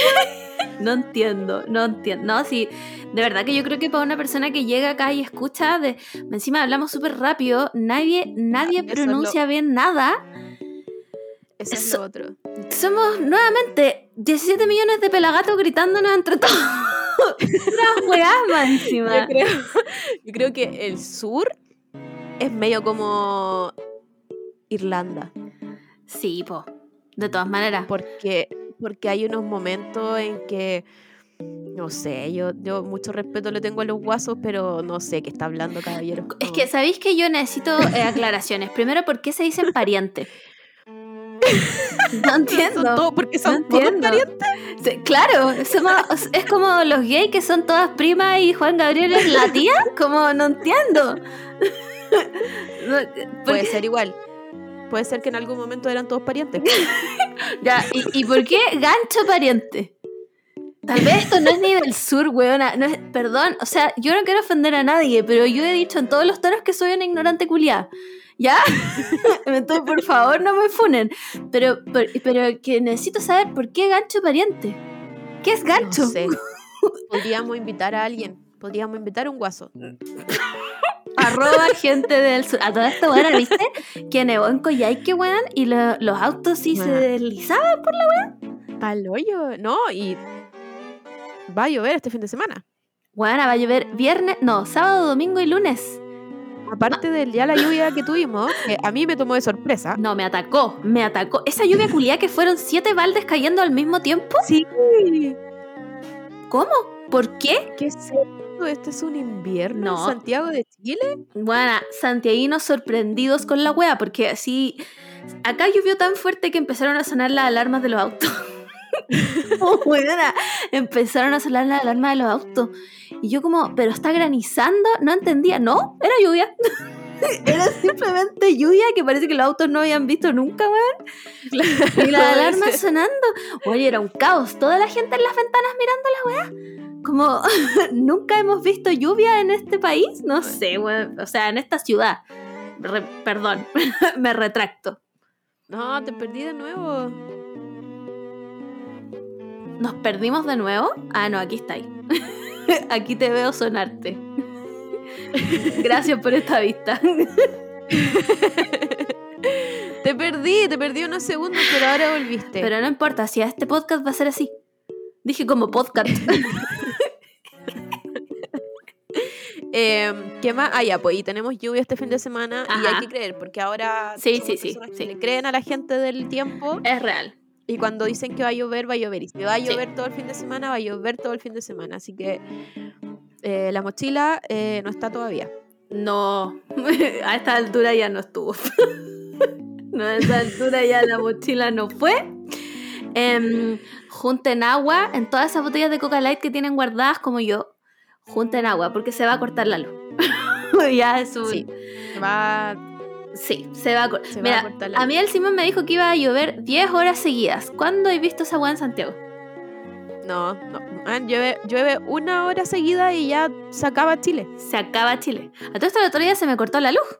No entiendo, no entiendo. No, sí, de verdad que yo creo que para una persona que llega acá y escucha, de, encima hablamos súper rápido, nadie, nadie Eso pronuncia bien nada. Eso es lo otro. Somos nuevamente 17 millones de pelagatos gritándonos entre todos. *laughs* Weás más encima. Yo creo, yo creo que el sur es medio como Irlanda. Sí, po. De todas maneras. Porque, porque hay unos momentos en que, no sé, yo, yo mucho respeto le tengo a los guasos, pero no sé qué está hablando, caballero. Es que, ¿sabéis que yo necesito eh, aclaraciones? Primero, ¿por qué se dicen pariente? *laughs* No entiendo. Son porque son No todos parientes. Sí, Claro, somos- es como los gays que son todas primas y Juan Gabriel es la tía. Como no entiendo. *laughs* No, ¿por Puede ser igual. Puede ser que en algún momento eran todos parientes. *laughs* Ya, ¿y, y por qué gancho pariente? Tal vez esto no es ni del sur, weona. No es, perdón, o sea, yo no quiero ofender a nadie, pero yo he dicho en todos los tonos que soy una ignorante culiada. ¿Ya? *laughs* Entonces, por favor, no me funen. Pero, pero, pero que necesito saber por qué gancho pariente. ¿Qué es gancho? No sé. Podríamos invitar a alguien. Podríamos invitar a un guaso. *laughs* Arroba gente del sur. A toda esta weona, ¿viste? Que nevó en Coyhaique, weón, y lo- los autos sí se deslizaban. Pal hoyo. No, y va a llover este fin de semana. Weona, va a llover viernes, no, sábado, domingo y lunes. Aparte de ya la lluvia que tuvimos, que a mí me tomó de sorpresa. No, me atacó, me atacó. Esa lluvia culiada que fueron siete baldes cayendo al mismo tiempo. Sí. ¿Cómo? ¿Por qué? ¿Qué es esto? ¿Este es un invierno No. en Santiago de Chile? Bueno, santiaguinos sorprendidos con la wea, porque así. Acá llovió tan fuerte que empezaron a sonar las alarmas de los autos. *laughs* *laughs* Empezaron a sonar las alarmas de los autos. Y yo, como, ¿pero está granizando? No entendía. No, era lluvia. *laughs* Era simplemente lluvia que parece que los autos no habían visto nunca, weón. Y la *laughs* alarma sonando. Oye, era un caos. Toda la gente en las ventanas mirando la weá. Como, nunca hemos visto lluvia en este país. No sé, weón. O sea, en esta ciudad. Re- perdón, me retracto. No, te perdí de nuevo. ¿Nos perdimos de nuevo? Ah, no, aquí estáis. *laughs* Aquí te veo sonarte. *laughs* Gracias por esta vista. *laughs* Te perdí, te perdí unos segundos, pero ahora volviste. Pero no importa, si a este podcast va a ser así. Dije como podcast. Eh, ¿Qué más? Ah, ya, pues, y tenemos lluvia este fin de semana y hay que creer, porque ahora Sí, sí, sí, sí. le creen a la gente del tiempo es real. Y cuando dicen que va a llover, va a llover. Y si va a Sí. llover todo el fin de semana, va a llover todo el fin de semana. Así que eh, la mochila eh, no está todavía. No, *laughs* a esta altura ya no estuvo. *laughs* no, a esta altura ya la mochila no fue. Em, junten agua en todas esas botellas de Coca Light que tienen guardadas como yo. Junten agua porque se va a cortar la luz. *laughs* ya es un... Sí. Va, Sí, se va a cortar. Se va Mira, a cortar la a mí el Simón me dijo que iba a llover 10 horas seguidas. ¿Cuándo he visto esa weá en Santiago? No, no. ah, Llueve, llueve una hora seguida y ya se acaba Chile. Se acaba Chile. A todo esto el otro día se me cortó la luz.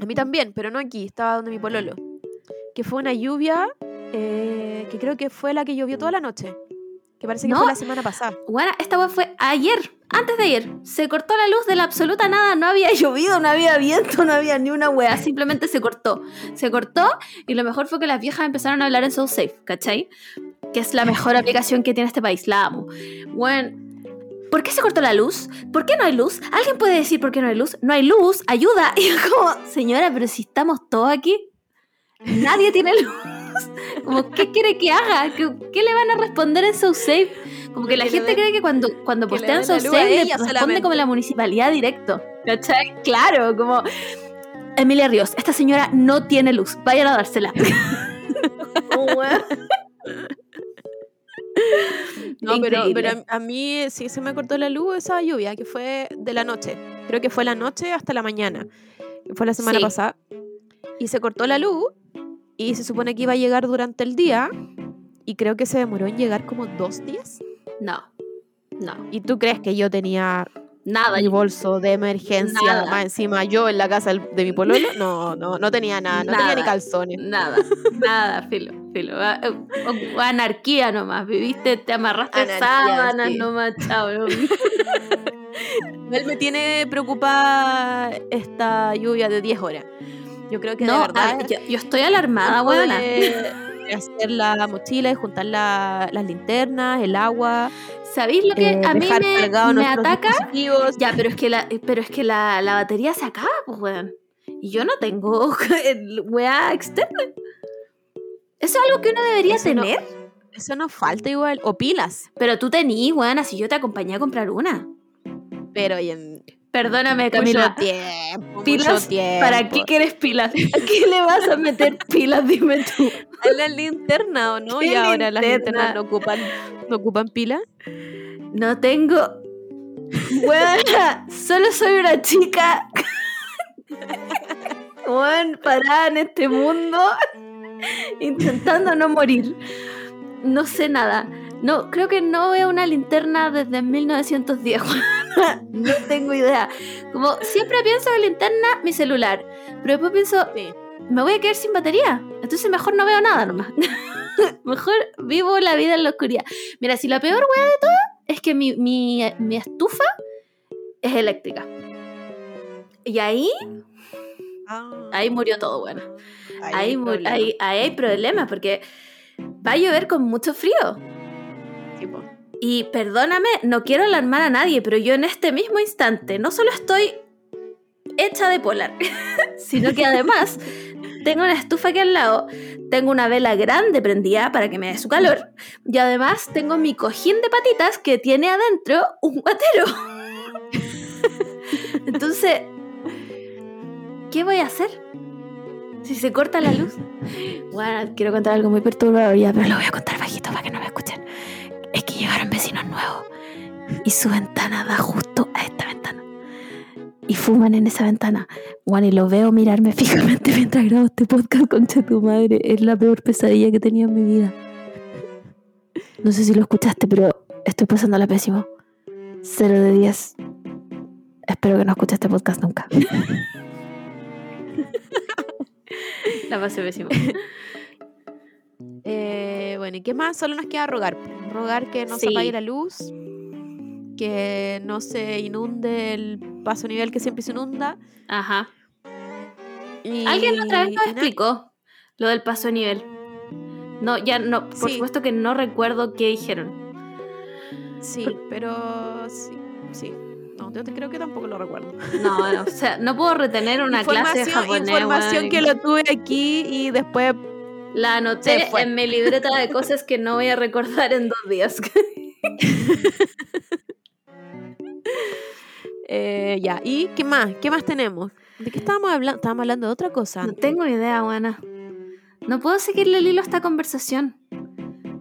A mí también, pero no aquí, estaba donde mi pololo. Que fue una lluvia eh, que creo que fue la que llovió toda la noche. Que parece que No. fue la semana pasada. Bueno, esta weá fue ayer, antes de ayer. Se cortó la luz de la absoluta nada. No había *laughs* llovido, no había viento, no había ni una weá. Simplemente se cortó. Se cortó y lo mejor fue que las viejas empezaron a hablar en SoSafe, ¿cachai? Que es la mejor aplicación que tiene este país. La amo. Bueno, ¿por qué se cortó la luz? ¿Por qué no hay luz? ¿Alguien puede decir por qué no hay luz? No hay luz, ayuda. *laughs* Y yo como, señora, pero si estamos todos aquí, nadie tiene luz. *laughs* Como, ¿qué quiere que haga? ¿Qué, le van a responder en SoSafe? Como que la Que gente den- cree que cuando, cuando postean SoSafe le responde como la municipalidad directo. ¿Cachai? Claro, como... Emilia Ríos, esta señora no tiene luz, vayan a dársela. *laughs* *laughs* No, pero, a, a mí sí se me cortó la luz esa lluvia, que fue de la noche. Creo que fue la noche hasta la mañana. que Fue la semana Sí. pasada. Y se cortó la luz y se supone que iba a llegar durante el día. Y creo que se demoró en llegar como dos días. No, no, ¿Y tú crees que yo tenía nada. mi bolso de emergencia Nada. más encima yo en la casa de mi pololo? No, no, no tenía nada, no tenía ni calzones. Nada, nada, filo, filo. Ah, eh, o- o Anarquía nomás, viviste, te amarraste Anarquía, sábanas sí. nomás, chao. *laughs* Él me tiene preocupada esta lluvia de 10 horas. Yo creo que de No, verdad ah, yo, yo estoy alarmada, de- de hacer la mochila y juntar la- las linternas, el agua, ¿Sabéis lo que eh, a mí me, me ataca? Ya, pero es que la, pero es que la, la batería se acaba, pues, weón. Y yo no tengo *laughs* weá externa. Eso es algo que uno debería Eso no- tener. Eso nos falta igual. O pilas. Pero tú tenís, weón, así yo te acompañé a comprar una. Pero y en Perdóname, mucho Camila. tiempo. ¿Pilas? mucho tiempo. ¿Para qué quieres pilas? *laughs* ¿A qué le vas a meter pilas? Dime tú. A la linterna o no? ¿Qué Y ahora las linterna? linternas no ocupan, no ocupan pila. No tengo. Weona, solo soy una chica. *laughs* Weón, parada en este mundo. Intentando no morir. No sé nada. No, creo que no veo una linterna desde 1910. *laughs* No tengo idea. Como siempre pienso en linterna, mi celular. Pero después pienso, Sí. me voy a quedar sin batería. Entonces mejor no veo nada nomás. *laughs* mejor vivo la vida en la oscuridad. Mira, si la peor wea de todo es que mi, mi, mi estufa es eléctrica. Y ahí, ahí murió todo, bueno. Ahí, hay mu- problema. ahí, ahí hay problemas porque va a llover con mucho frío. Y perdóname, no quiero alarmar a nadie, pero yo en este mismo instante no solo estoy hecha de polar, *laughs* sino que además tengo una estufa aquí al lado, tengo una vela grande prendida para que me dé su calor, y además tengo mi cojín de patitas que tiene adentro un guatero. *laughs* Entonces, ¿qué voy a hacer? Si se corta la luz. Bueno, quiero contar algo muy perturbador ya, pero lo voy a contar bajito para que no me escuchen. Es que llegaron vecinos nuevos y su ventana da justo a esta ventana. Y fuman en esa ventana. Juan, y lo veo mirarme *laughs* fijamente mientras grabo este podcast, concha tu madre. Es la peor pesadilla que he tenido en mi vida. No sé si lo escuchaste, pero estoy pasándola pésimo. Cero de 10. Espero que no escuches este podcast nunca. *laughs* la pasé pésimo. *laughs* Eh, bueno, ¿y qué más? Solo nos queda rogar. Rogar que no se apague la luz, que no se inunde el paso nivel que siempre se inunda. Ajá. Y, Alguien la otra vez nos explicó lo del paso nivel. No, ya no, por Sí. supuesto que no recuerdo qué dijeron. Sí, pero sí, sí. No, yo te creo que tampoco lo recuerdo. No, no, o sea, no puedo retener *laughs* una clase de Información, japonés. información que lo tuve aquí y después La anoté se fue. en mi libreta de cosas que no voy a recordar en dos días. *laughs* eh, ya. ¿Y qué más? ¿Qué más tenemos? ¿De qué estábamos hablando? Estábamos hablando de otra cosa. No tengo idea, buena. No puedo seguirle el hilo a esta conversación.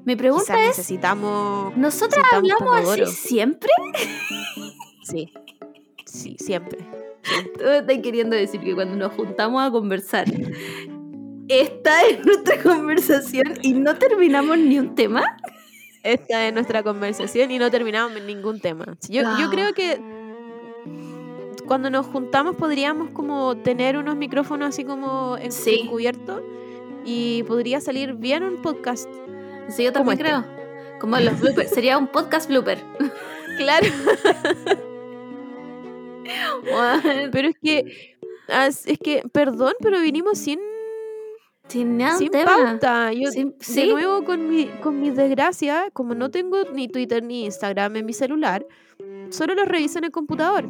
Mi pregunta Quizás es, necesitamos. ¿nosotras necesitamos hablamos pomodoro. así siempre? Sí. Sí, siempre. Tú me estás queriendo decir que cuando nos juntamos a conversar, esta es *laughs* nuestra conversación y no terminamos ni un tema. Esta es nuestra conversación y no terminamos ningún tema. Yo, creo que cuando nos juntamos podríamos como tener unos micrófonos así como en- Sí. encubiertos y podría salir bien un podcast. Sí, yo Como también este. creo. Como los bloopers. Sería un podcast blooper. *laughs* Claro. *laughs* Pero es que, es que, perdón, pero vinimos sin, Sin nada sin tema. pauta. Yo, Sin- de sí. nuevo, con, mi, con mis desgracias, como no tengo ni Twitter ni Instagram en mi celular, solo los reviso en el computador.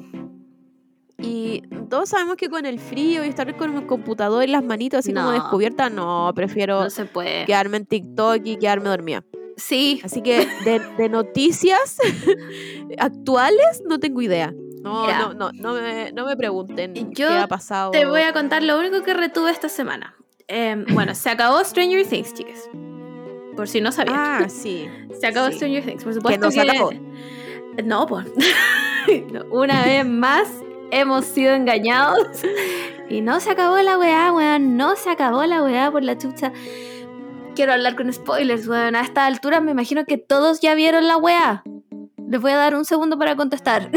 Y todos sabemos que con el frío y estar con el computador en las manitos así como No. descubierta, no, prefiero No se puede. quedarme en TikTok y quedarme dormida. Sí. Así que de, de noticias *laughs* actuales no tengo idea. No, Mira. no, no, no me, no me pregunten Yo qué ha pasado. Te voy a contar lo único que retuve esta semana. Em, bueno, se acabó Stranger Things, chicas. Por si no sabían. Ah, *laughs* sí. se acabó sí. Stranger Things. Por Que supuesto no se acabó. No, pues. *laughs* Una vez más hemos sido engañados. Y no se acabó la weá, weón. No se acabó la weá por la chucha. Quiero hablar con spoilers, weón. A esta altura me imagino que todos ya vieron la weá. Les voy a dar un segundo para contestar.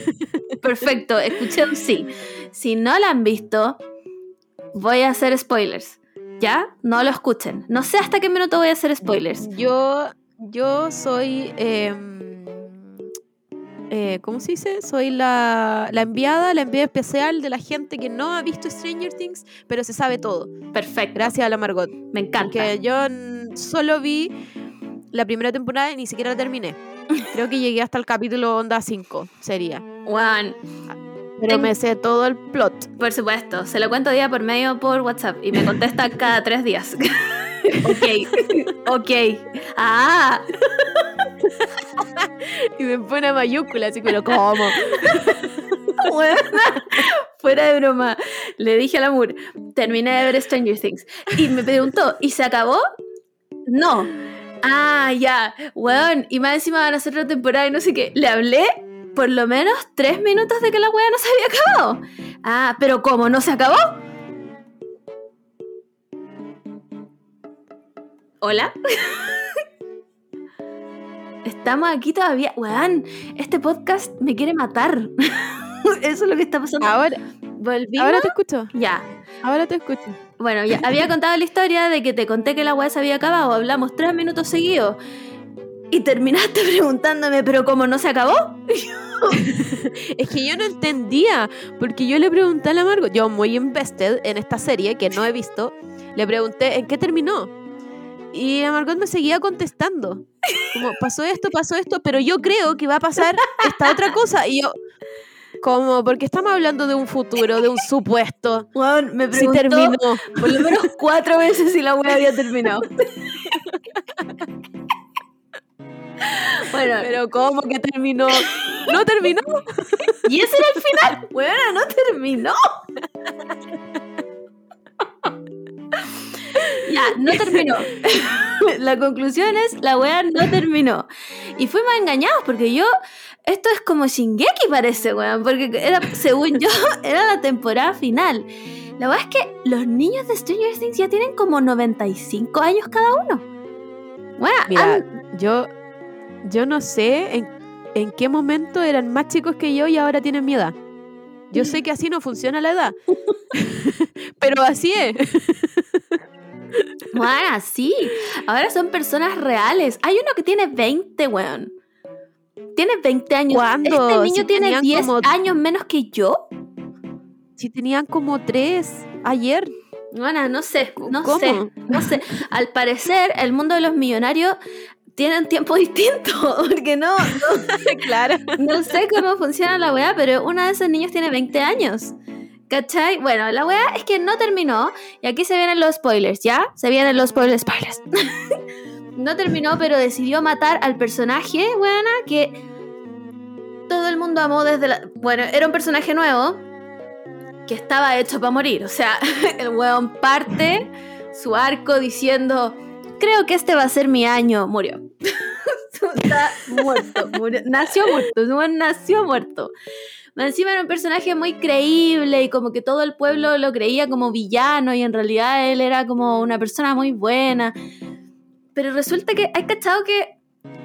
*laughs* Perfecto, escuché un sí. Si no la han visto, voy a hacer spoilers. ¿Ya? No lo escuchen. No sé hasta qué minuto voy a hacer spoilers. Yo, yo soy. em, eh, ¿Cómo se dice? Soy la, la enviada, la enviada especial de la gente que no ha visto Stranger Things, pero se sabe todo. Perfecto. Gracias a la Margot. Me encanta. Porque yo solo vi la primera temporada y ni siquiera la terminé. *laughs* Creo que llegué hasta el capítulo Onda 5, sería. Juan, Pero Ten- me sé todo el plot. por supuesto, se lo cuento día por medio por WhatsApp y me contesta cada tres días. *laughs* ok, ok. Ah, *laughs* Y me pone mayúscula, así, pero ¿cómo? *laughs* buena. Fuera de broma. Le dije al amor, terminé de ver Stranger Things. Y me preguntó, ¿y se acabó? No. Ah, ya. Weón, y más encima van a hacer otra temporada y no sé qué. Le hablé por lo menos tres minutos de que la weá no se había acabado. Ah, pero ¿cómo? ¿No se acabó? ¿Hola? *laughs* Estamos aquí todavía. Weón, este podcast me quiere matar. *laughs* Eso es lo que está pasando. Ahora, Volvimos. ahora te escucho. Ya. Ahora te escucho. Bueno, ya había contado la historia de que te conté que la weá se había acabado. Hablamos tres minutos seguidos. Y terminaste *laughs* preguntándome, ¿pero cómo no se acabó? *laughs* Es que yo no entendía, porque yo le pregunté a la Margot, yo muy invested en esta serie que no he visto, le pregunté en qué terminó. Y la Margot me seguía contestando. Como, pasó esto, pasó esto, pero yo creo que va a pasar esta otra cosa. Y yo, como, porque estamos hablando de un futuro, de un supuesto. Weón, me Si preguntó terminó. por lo menos cuatro veces si la weá había terminado. *laughs* bueno, Pero ¿cómo que terminó? ¿No terminó? y ese era el final. Weona, no terminó. ya, no terminó. la conclusión es, la weá no terminó. Y fuimos engañados porque yo, esto es como Shingeki parece, weón, porque era, según yo, *laughs* era la temporada final. La weá es que los niños de Stranger Things ya tienen como 95 años cada uno. Weá, Mira, han- yo, yo no sé en, en qué momento eran más chicos que yo y ahora tienen mi edad. Yo sé que así no funciona la edad. *laughs* Pero así es. Weá, sí. Ahora son personas reales. Hay uno que tiene 20, weón. Tiene 20 años. ¿Cuándo? Este niño Si tiene tenían 10 como- años menos que yo. Si tenían como tres ayer. Bueno, no sé, no ¿Cómo? sé, no sé. Al parecer, el mundo de los millonarios tiene un tiempo *laughs* distinto, porque no, *laughs* claro. no sé cómo funciona la weá, pero uno de esos niños tiene 20 años. ¿Cachai? Bueno, la weá es que no terminó, y aquí se vienen los spoilers, ¿ya? Se vienen los spoilers, spoilers. *laughs* no terminó, pero decidió matar al personaje, weona, que todo el mundo amó desde la... Bueno, era un personaje nuevo, que estaba hecho para morir. O sea, el weón parte su arco diciendo, creo que este va a ser mi año. Murió. *laughs* Está muerto. murió. Nació muerto. Nació muerto. Encima era un personaje muy creíble y como que todo el pueblo lo creía como villano y en realidad él era como una persona muy buena. Pero resulta que, ¿hay cachado que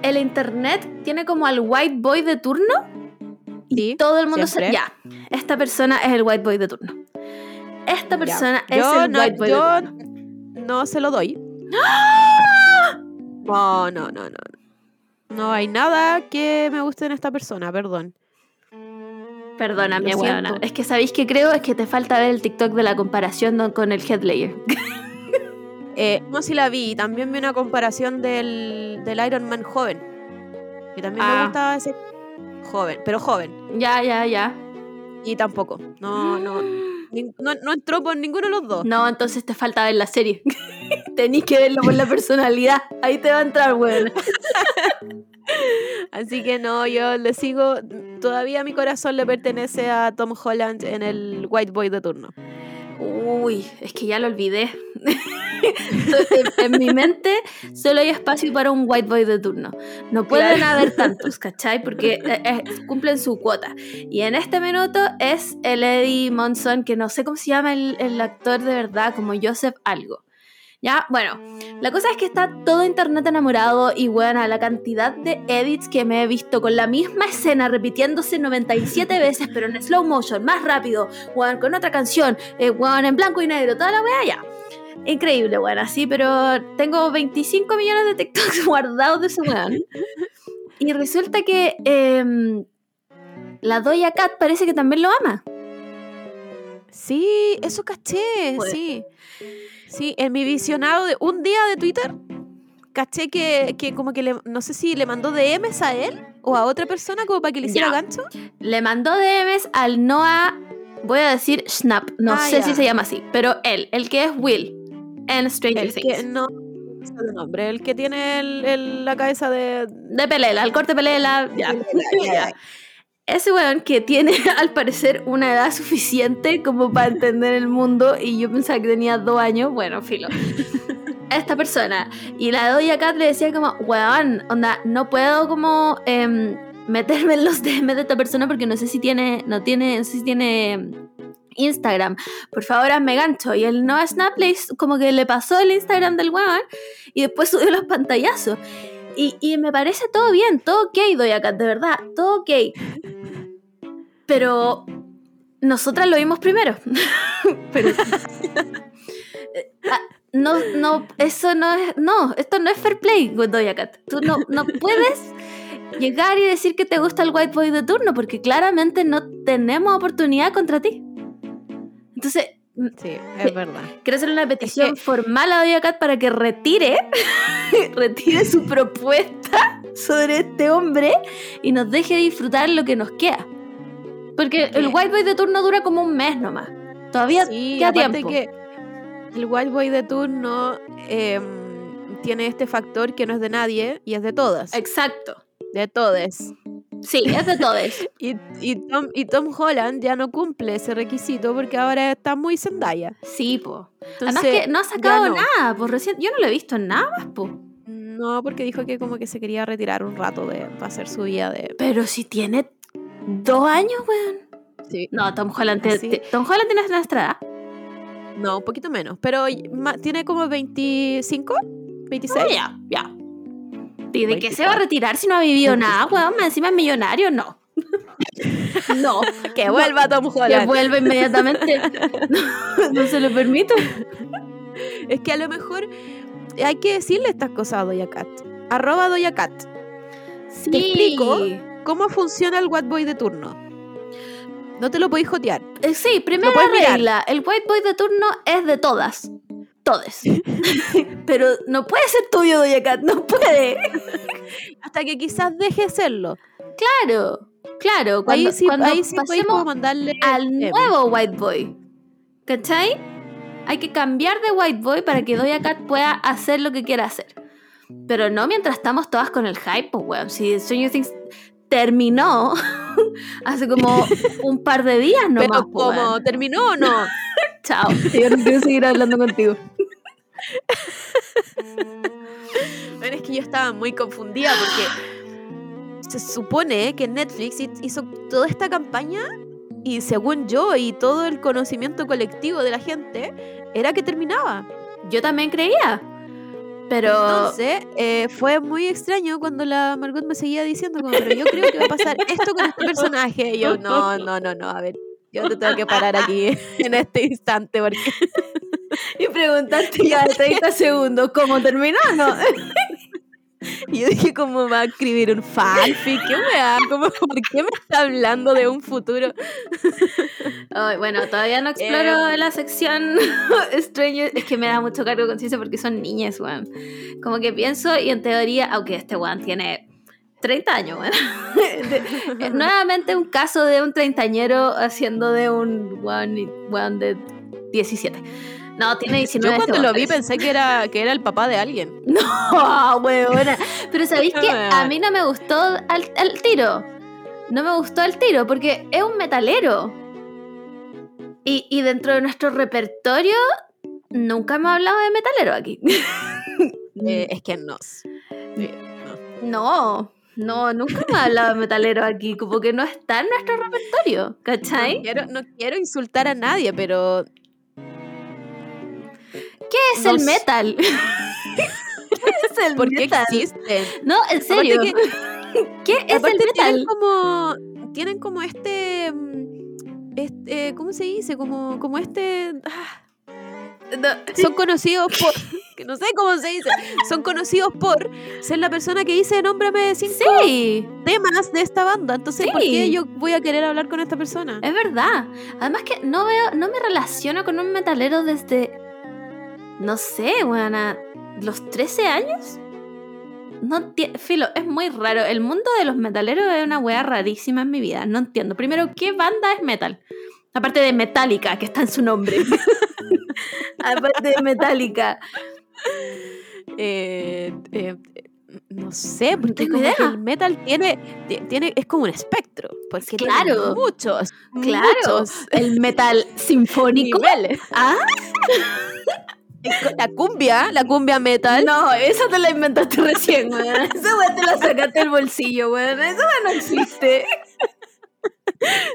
el internet tiene como al white boy de turno? Y Sí, todo el mundo siempre. se... Ya, esta persona es el white boy de turno. Esta Ya. persona es Yo el no, white boy de yo turno. no se lo doy. No, no, no, no. No hay nada que me guste en esta persona, perdón. Perdóname, weona. siento. Es que sabéis que creo es que te falta ver el TikTok de la comparación con el Headlayer. *laughs* Eh, no, si la vi. También vi una comparación del, del Iron Man joven. Que también Ah. me gustaba ese joven, pero joven. ya, ya, ya. Y tampoco. No, no, no, no entró por ninguno de los dos. No, entonces te falta ver la serie. *laughs* Tenís que verlo por la personalidad. Ahí te va a entrar, weón. *laughs* Así que no, yo le sigo. Todavía mi corazón le pertenece a Tom Holland en el White Boy de turno. Uy, es que ya lo olvidé. en, en mi mente solo hay espacio para un white boy de turno. No pueden Claro. haber tantos, ¿cachai? Porque eh, eh, cumplen su cuota. Y en este minuto es el Eddie Monson, que no sé cómo se llama el, el actor de verdad, como Joseph algo. Ya, bueno, la cosa es que está todo internet enamorado y bueno, la cantidad de edits que me he visto con la misma escena repitiéndose 97 veces, pero en slow motion, más rápido, weón, con otra canción, eh, en blanco y negro, toda la weá ya. Increíble, weón, así, pero tengo 25 millones de TikToks *laughs* guardados de ese weón. Y resulta que em, la Doja Cat parece que también lo ama. Sí, eso caché, Pues. sí. Sí, en mi visionado de un día de Twitter, caché que, que como que le, no sé si le mandó DMs a él o a otra persona como para que le hiciera Ya. gancho. Le mandó DMs al Noah, voy a decir Schnapp, no Ah, sé ya. si se llama así, pero él, el que es Will en Stranger El Things. que no el nombre, el que tiene el- el- la cabeza de. De Pelela, el corte Pelela, ya. Ya. *laughs* Ese weón que tiene *laughs* al parecer una edad suficiente como para entender el mundo y yo pensaba que tenía dos años, bueno, filo. *laughs* Esta persona y la Doja Cat le decía como, weón, onda, no puedo como em, meterme en los *laughs* DM de esta persona porque no sé si tiene, no tiene, no sé si tiene Instagram. Por favor, hazme gancho. Y el Noah Snap le como que le pasó el Instagram del weón y después subió los pantallazos. Y, me parece todo bien, todo ok, Doja Cat, de verdad, todo ok. Pero nosotras lo vimos primero. *laughs* Pero. Eh, ah, no, no, eso no es. No, esto no es fair play con Doja Cat. Tú no, no puedes llegar y decir que te gusta el white boy de turno, porque claramente no tenemos oportunidad contra ti. Entonces, Sí, es verdad. quiero hacer una petición que- formal a Doja Cat para que retire, *laughs* retire su propuesta sobre este hombre y nos deje disfrutar lo que nos queda. Porque el white boy de turno dura como un mes nomás. Todavía Sí, queda tiempo. que el White Boy de turno em, tiene este factor que no es de nadie y es de todas. Exacto. De todes. Sí, es de todos. *laughs* Y, y, Tom, y Tom Holland ya no cumple ese requisito porque ahora está muy Zendaya. Sí, po. Entonces, Además que no ha sacado no. nada, pues recién. Yo no lo he visto en nada más, po. No, porque dijo que como que se quería retirar un rato de para hacer su vida de. Pero si tiene dos años, weón. Sí. No, Tom Holland, te- Tom Holland tiene nuestra edad. No, un poquito menos. Pero tiene como 25, 26. Ah, ya, ya. ¿Y de qué se va a 24. retirar si no ha vivido nada, weón? Encima es millonario, no. *laughs* no. Que vuelva Tom Que Holland. vuelva inmediatamente. *laughs* *laughs* no se lo permito. Es que a lo mejor hay que decirle estas cosas a Doja Cat. Arroba Doja Cat. Sí. Te explico. ¿Cómo funciona el White Boy de turno? No te lo podéis jotear. Eh, sí, primera puedes mirar. regla. El white boy de turno es de todas. Todes. *laughs* Pero no puede ser tuyo, Doja Cat. No puede. *laughs* Hasta que quizás deje de serlo. Claro. Claro. Cuando, ahí sí, cuando ahí sí podéis pasemos mandarle. al nuevo white boy. ¿Cachai? Hay que cambiar de white boy para que Doja Cat pueda hacer lo que quiera hacer. Pero no mientras estamos todas con el hype, pues, weón. Si Stranger Things terminó *laughs* hace como un par de días nomás, Pero pues, como terminó o no. Chao. Yo no quiero seguir hablando contigo. *laughs* Bueno, es que yo estaba muy confundida porque se supone que Netflix hi- hizo toda esta campaña y según yo y todo el conocimiento colectivo de la gente, era que terminaba. Yo también creía. Pero. Entonces, eh, fue muy extraño cuando la Margot me seguía diciendo, como, pero yo creo que va a pasar esto con este personaje. Y yo, no, no, no, no, a ver, yo te tengo que parar aquí en este instante porque *laughs* Y preguntaste ya de 30 *laughs* segundos cómo terminó, ¿no? *laughs* Y yo dije, ¿cómo va a escribir un fanfic? ¿Qué weá? ¿Cómo, ¿Por qué me está hablando de un futuro? Ay, bueno, todavía no exploro Eh. la sección Stranger. Es que me da mucho cargo de conciencia porque son niñas, weón. Como que pienso y en teoría, aunque este weón tiene 30 años, weón. Nuevamente un caso de un treintañero haciendo de un weón, weón de 17. No, tiene 19. Yo este cuando lo vi pensé que era, que era el papá de alguien. *laughs* No, weona. Pero ¿sabéis *laughs* que A mí no me gustó al, al tiro. No me gustó el tiro porque es un metalero. Y, y dentro de nuestro repertorio nunca hemos hablado de metalero aquí. *laughs* Eh, es que no. Eh, No, no, nunca hemos hablado de metalero aquí. Como que no está en nuestro repertorio. ¿cachai? No quiero, no quiero insultar a nadie, pero ¿Qué es el metal? *laughs* ¿Qué es el ¿por qué metal? existen? No, en serio. *laughs* ¿Qué es el metal? tienen como tienen como este, este, ¿cómo se dice? Como como este ah, No, son conocidos por que *laughs* no sé cómo se dice, son conocidos por ser la persona que dice nómbrame cinco Sí. temas de esta banda. Entonces, ¿por qué yo voy a querer hablar con esta persona? Es verdad. Además que no veo, no me relaciono con un metalero desde, no sé, weona, los 13 años. No Filo, es muy raro. El mundo de los metaleros es una wea rarísima en mi vida. No entiendo. Primero, ¿qué banda es metal? Aparte de Metallica, que está en su nombre. *laughs* Aparte de Metallica. Eh, eh, no sé, porque que idea. el metal tiene, ti- tiene, es como un espectro. Porque tiene Claro. muchos, Claro. muchos El metal *laughs* sinfónico. Ah, *laughs* La cumbia, la cumbia metal. no, esa te la inventaste recién, weón. *laughs* Esa wea te la sacaste del bolsillo, weón. Esa wea no existe.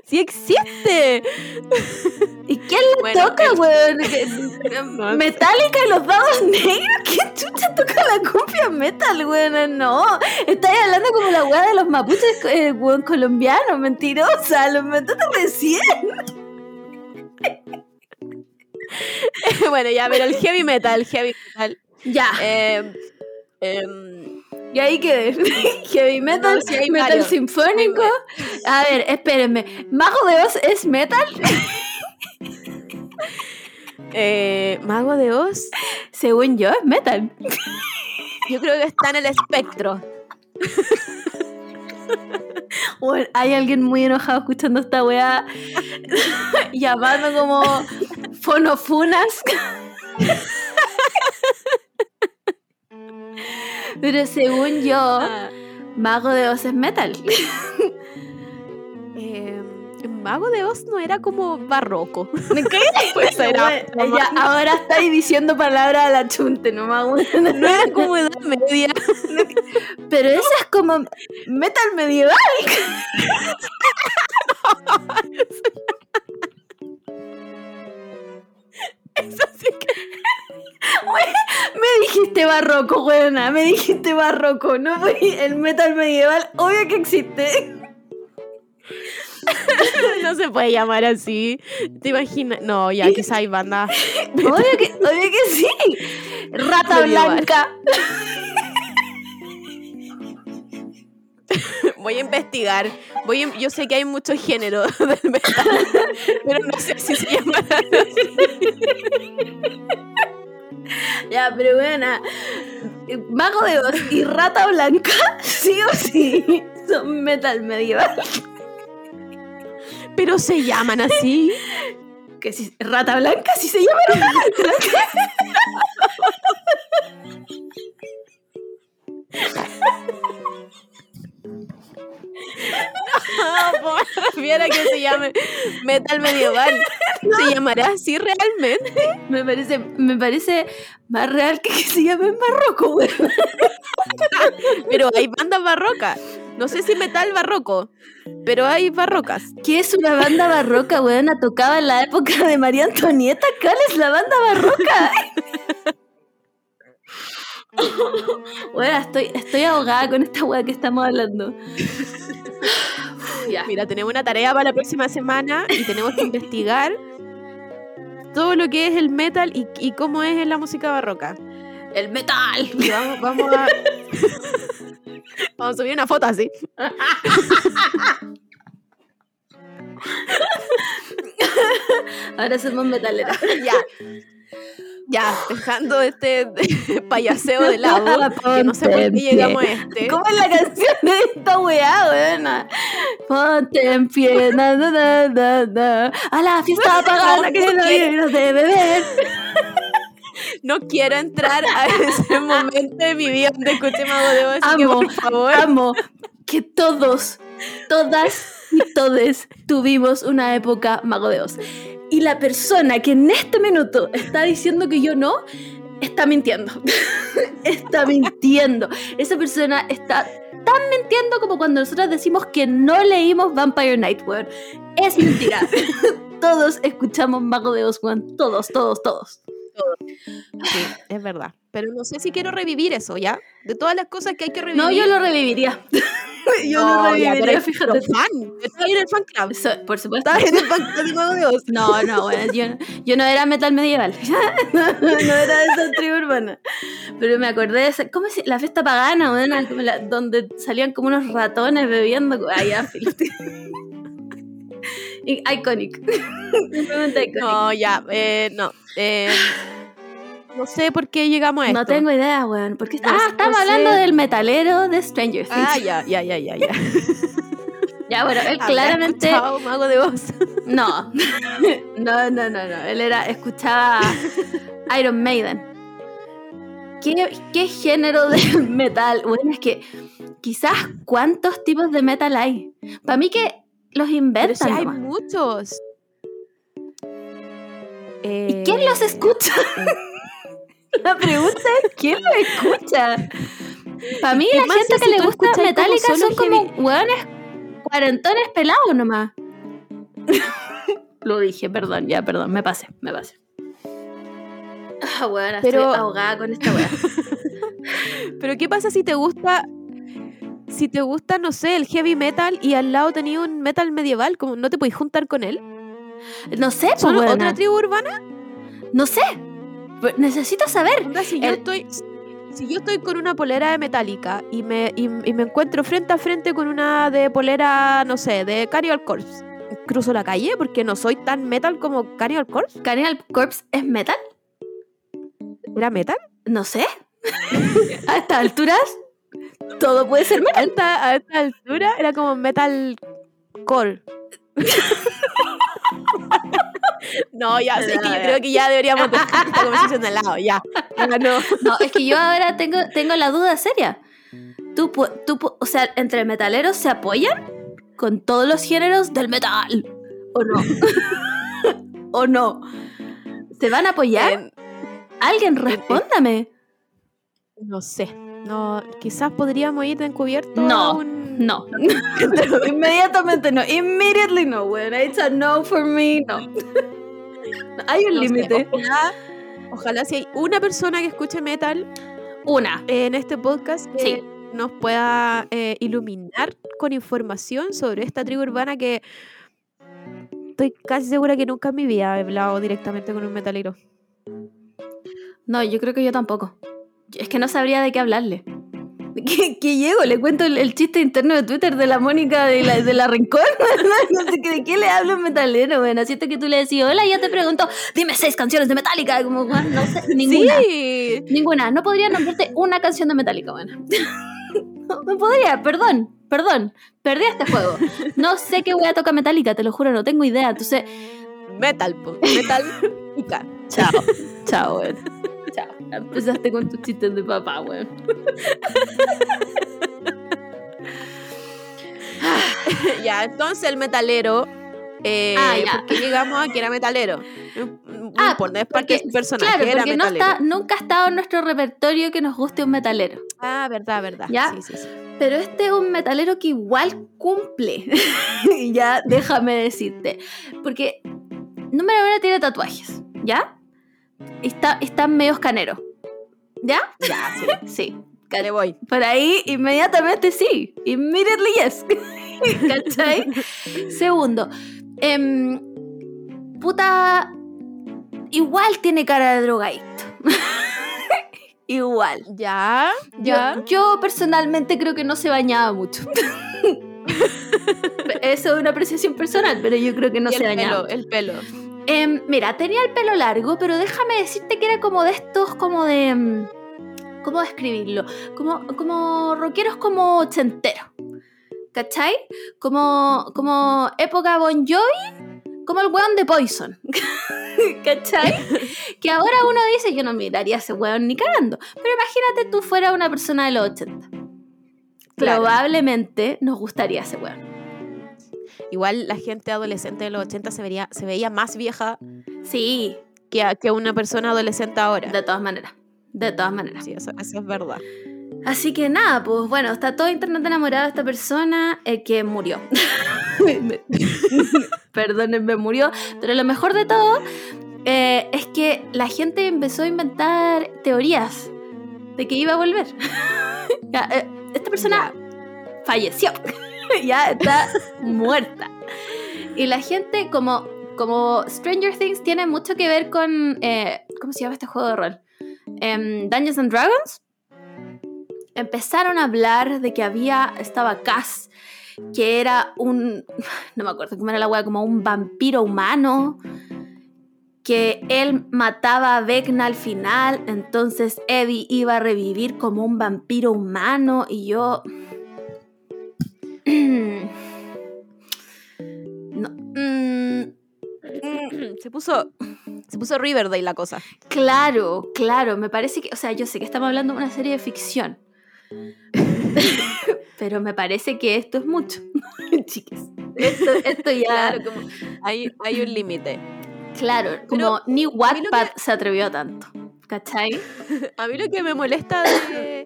Sí existe. ¿Y quién le Bueno, toca, el- weón? *laughs* ¿Qué- No, Metallica y los dados negros. ¿Quién chucha toca la cumbia metal, weón? No. Estás hablando como la weá de los mapuches, eh, weón, colombianos. Mentirosa. Lo inventaste recién. Bueno, ya, pero el heavy metal, heavy metal. Ya. eh, em, Y ahí quedé. *laughs* Heavy metal, No, sí, hay metal sinfónico. A ver, espérenme. ¿Mago de Oz es metal? *laughs* eh, Mago de Oz, Según yo, es metal. yo creo que está en el espectro. *laughs* Bueno, hay alguien muy enojado escuchando esta weá llamando como fonofunas. Pero según yo, Ah, Mago de Oz es metal. *laughs* em, Mago de Oz no era como barroco. *laughs* Pues era ahora estáis diciendo palabras a la chunte, no me hago- No era como edad media. *laughs* Pero esa es como metal medieval. Eso sí que- Me dijiste barroco, buena, me dijiste barroco, no el metal medieval, obvio que existe. *laughs* no se puede llamar así. ¿Te imaginas? No, ya quizá hay bandas. Obvio que, obvio que sí. Rata Medieval. blanca. *laughs* *laughs* Voy a investigar. Voy a- yo sé que hay muchos géneros *laughs* del metal, pero no sé si se llaman. Ya, pero buena. Mago de Oz y Rata Blanca, sí o sí, son metal medieval. Pero se llaman así. Que si Rata Blanca sí se llama Rata Blanca. *laughs* No, pues me refiero a que se llame metal medieval. ¿Se llamará así realmente? Me parece, me parece más real que que se llame Marruecos, güey. Pero hay bandas barrocas. No sé si metal barroco, pero hay barrocas. ¿Qué es una banda barroca, weona? Tocaba en la época de María Antonieta. ¿Cuál es la banda barroca? *laughs* Bueno, estoy, estoy ahogada con esta weá que estamos hablando. Ya. Mira, tenemos una tarea para la próxima semana y tenemos que investigar todo lo que es el metal y, y cómo es en la música barroca. El metal. Y vamos, vamos a. *laughs* vamos a subir una foto así. Ahora somos metaleras. *laughs* ya. Ya, dejando este *laughs* payaseo de lado, *laughs* que no sé por qué llegamos a este. ¿Cómo es la canción de esta weá, weona? Ponte en pie, na, na, na, na, na. A la fiesta *laughs* pagana que no de beber. No quiero entrar a ese momento de mi vida donde escuché Mago de Oz, que Amo, por favor. amo que todos, todas y todes tuvimos una época Mago de Oz. Y la persona que en este minuto está diciendo que yo no, está mintiendo. *laughs* está mintiendo. Esa persona está tan mintiendo como cuando nosotros decimos que no leímos Vampire Night, weón. Es mentira. *laughs* todos escuchamos Mago de Oz, weón. Todos, todos, todos. Sí, es verdad. Pero no sé si quiero revivir eso, ¿ya? De todas las cosas que hay que revivir. No, yo lo reviviría. *laughs* yo No, ya, reviviría, es fíjate. fan. Estaba en el fan club. Eso, por supuesto. Estaba en el fan club. *laughs* No, no, bueno, yo, yo no era metal medieval. *laughs* no, era de esa tribu urbana. Pero me acordé de esa, ¿cómo se La fiesta pagana, bueno, la- donde salían como unos ratones bebiendo. Y- Iconic. Simplemente iconic. No, ya, eh, no. eh, no sé por qué llegamos a esto. No tengo idea, weón. Porque ah, no hablando sé. del metalero de Stranger Things. Ah, ya, ya, ya, ya, ya. *laughs* ya, bueno, él claramente. escuchado Mago de Oz. *laughs* No. *laughs* no, no, no, no. Él era, escuchaba Iron Maiden. ¿Qué, qué género de metal? Bueno, es que quizás cuántos tipos de metal hay. Para mí que los Pero sí inventan. hay nomás. muchos. ¿Y quién los escucha? *laughs* La pregunta es ¿quién los escucha? Para mí ¿Qué la gente si que le gusta como Metallica son como hueones cuarentones pelados nomás. *laughs* Lo dije, perdón, ya, perdón, me pasé, me pasé. Ah, weona, Pero- estoy ahogada con esta weá. *laughs* Pero ¿qué pasa si te gusta si te gusta, no sé, el heavy metal y al lado tenía un metal medieval, como no te podéis juntar con él? No sé, ¿Son otra tribu urbana? No sé. Pero Necesito saber. Onda, si yo El- estoy si yo estoy con una polera de Metallica y me, y, y me encuentro frente a frente con una de polera, no sé, de Cannibal Corpse, ¿cruzo la calle? Porque no soy tan metal como Cannibal Corpse. ¿Cannibal Corpse es metal? ¿Era metal? No sé. *laughs* A estas alturas, todo puede ser metal. A esta, a esta altura era como metal core. *laughs* no, *laughs* ya, sé que yo creo que ya deberíamos *laughs* dejar esta conversación de lado, ya. Ya, no. *laughs* No, es que yo ahora tengo, tengo la duda seria. ¿Tú, tú, o sea, entre metaleros se apoyan con todos los géneros del metal? ¿O no? ¿O no? ¿Se van a apoyar? Eh, Alguien respóndame. no sé. No, quizás podríamos ir de encubierto No, a un... No. Inmediatamente no. Immediately no, weón. It's a no for me. No. Hay un no límite. ojalá, ojalá si hay una persona que escuche metal Una. en este podcast que Sí. nos pueda eh, iluminar con información sobre esta tribu urbana que estoy casi segura que nunca en mi vida he hablado directamente con un metalero. No, yo creo que yo tampoco. Es que no sabría de qué hablarle. *laughs* ¿Qué, qué llego? ¿Le cuento el, el chiste interno de Twitter de la Mónica de la, de la Rincón? *laughs* no sé qué- de qué le hablo en metalero, bueno. Siento que tú le decís, hola, yo te pregunto, dime seis canciones de Metallica. Como, bueno, no sé, *laughs* ninguna. Sí, Ninguna. No podría nombrarte una canción de Metallica, bueno. no, podría, perdón, perdón. Perdí este juego. No sé qué voy a tocar Metallica, te lo juro, no tengo idea. Entonces, metal, po, metal. chao. chao, weón. Empezaste con tus chistes de papá, weón. *laughs* ya, entonces el metalero. Eh, Ah, ya. ¿Por qué llegamos a que era metalero? No Ah, importa, es porque porque- su personaje Claro, era porque no metalero. está, nunca ha estado en nuestro repertorio que nos guste un metalero. Ah, verdad, verdad. ¿Ya? Sí, sí, sí. pero este es un metalero que igual cumple. *laughs* ya, déjame decirte. Porque número uno tiene tatuajes, ¿ya? Está, está medio escanero. ¿Ya? Ya, sí. *laughs* Sí. Le voy. Por ahí, inmediatamente sí. Immediately yes. *laughs* ¿Cachai? Segundo, em, puta. Igual tiene cara de drogadicto. *laughs* igual. Ya, ya. Yo, yo personalmente creo que no se bañaba mucho. Eso es una apreciación personal, pero yo creo que no Y se el bañaba. pelo, el pelo. Em, mira, tenía el pelo largo, pero déjame decirte que era como de estos, como de. em, ¿Cómo describirlo? Como, como rockeros como ochenteros. ¿Cachai? Como, como época Bon Jovi, como el weón de Poison. *laughs* ¿Cachai? que ahora uno dice, yo no miraría a ese weón ni cagando. Pero imagínate tú fuera una persona de los 80. Claro. Probablemente nos gustaría ese weón. Igual la gente adolescente de los 80 se, vería, se veía más vieja Sí, que, a- que una persona adolescente ahora. de todas maneras. De todas maneras. Sí, eso, eso es verdad. Así que nada, pues bueno, está todo internet enamorado de esta persona eh, que murió. *laughs* Perdónenme, murió. Pero lo mejor de todo eh, es que la gente empezó a inventar teorías de que iba a volver. *laughs* Eh, esta persona falleció. *laughs* ya está muerta. Y la gente, como, como Stranger Things tiene mucho que ver con. eh, ¿Cómo se llama este juego de rol? Em, Dungeons and Dragons empezaron a hablar de que había, estaba Cass, que era un, *laughs* no me acuerdo cómo era la wea, como un vampiro humano, que él mataba a Vecna al final, entonces Eddie iba a revivir como un vampiro humano y yo... *clears throat* No, mm, mm, Se puso, se puso Riverdale la cosa. Claro, claro, me parece que, o sea, yo sé que estamos hablando de una serie de ficción, *laughs* pero me parece que esto es mucho, *laughs* chiques. Esto, esto ya, Claro, como hay, hay un límite. claro, como ni que- Wattpad se atrevió a tanto, ¿cachai? *laughs* A mí lo que me molesta de,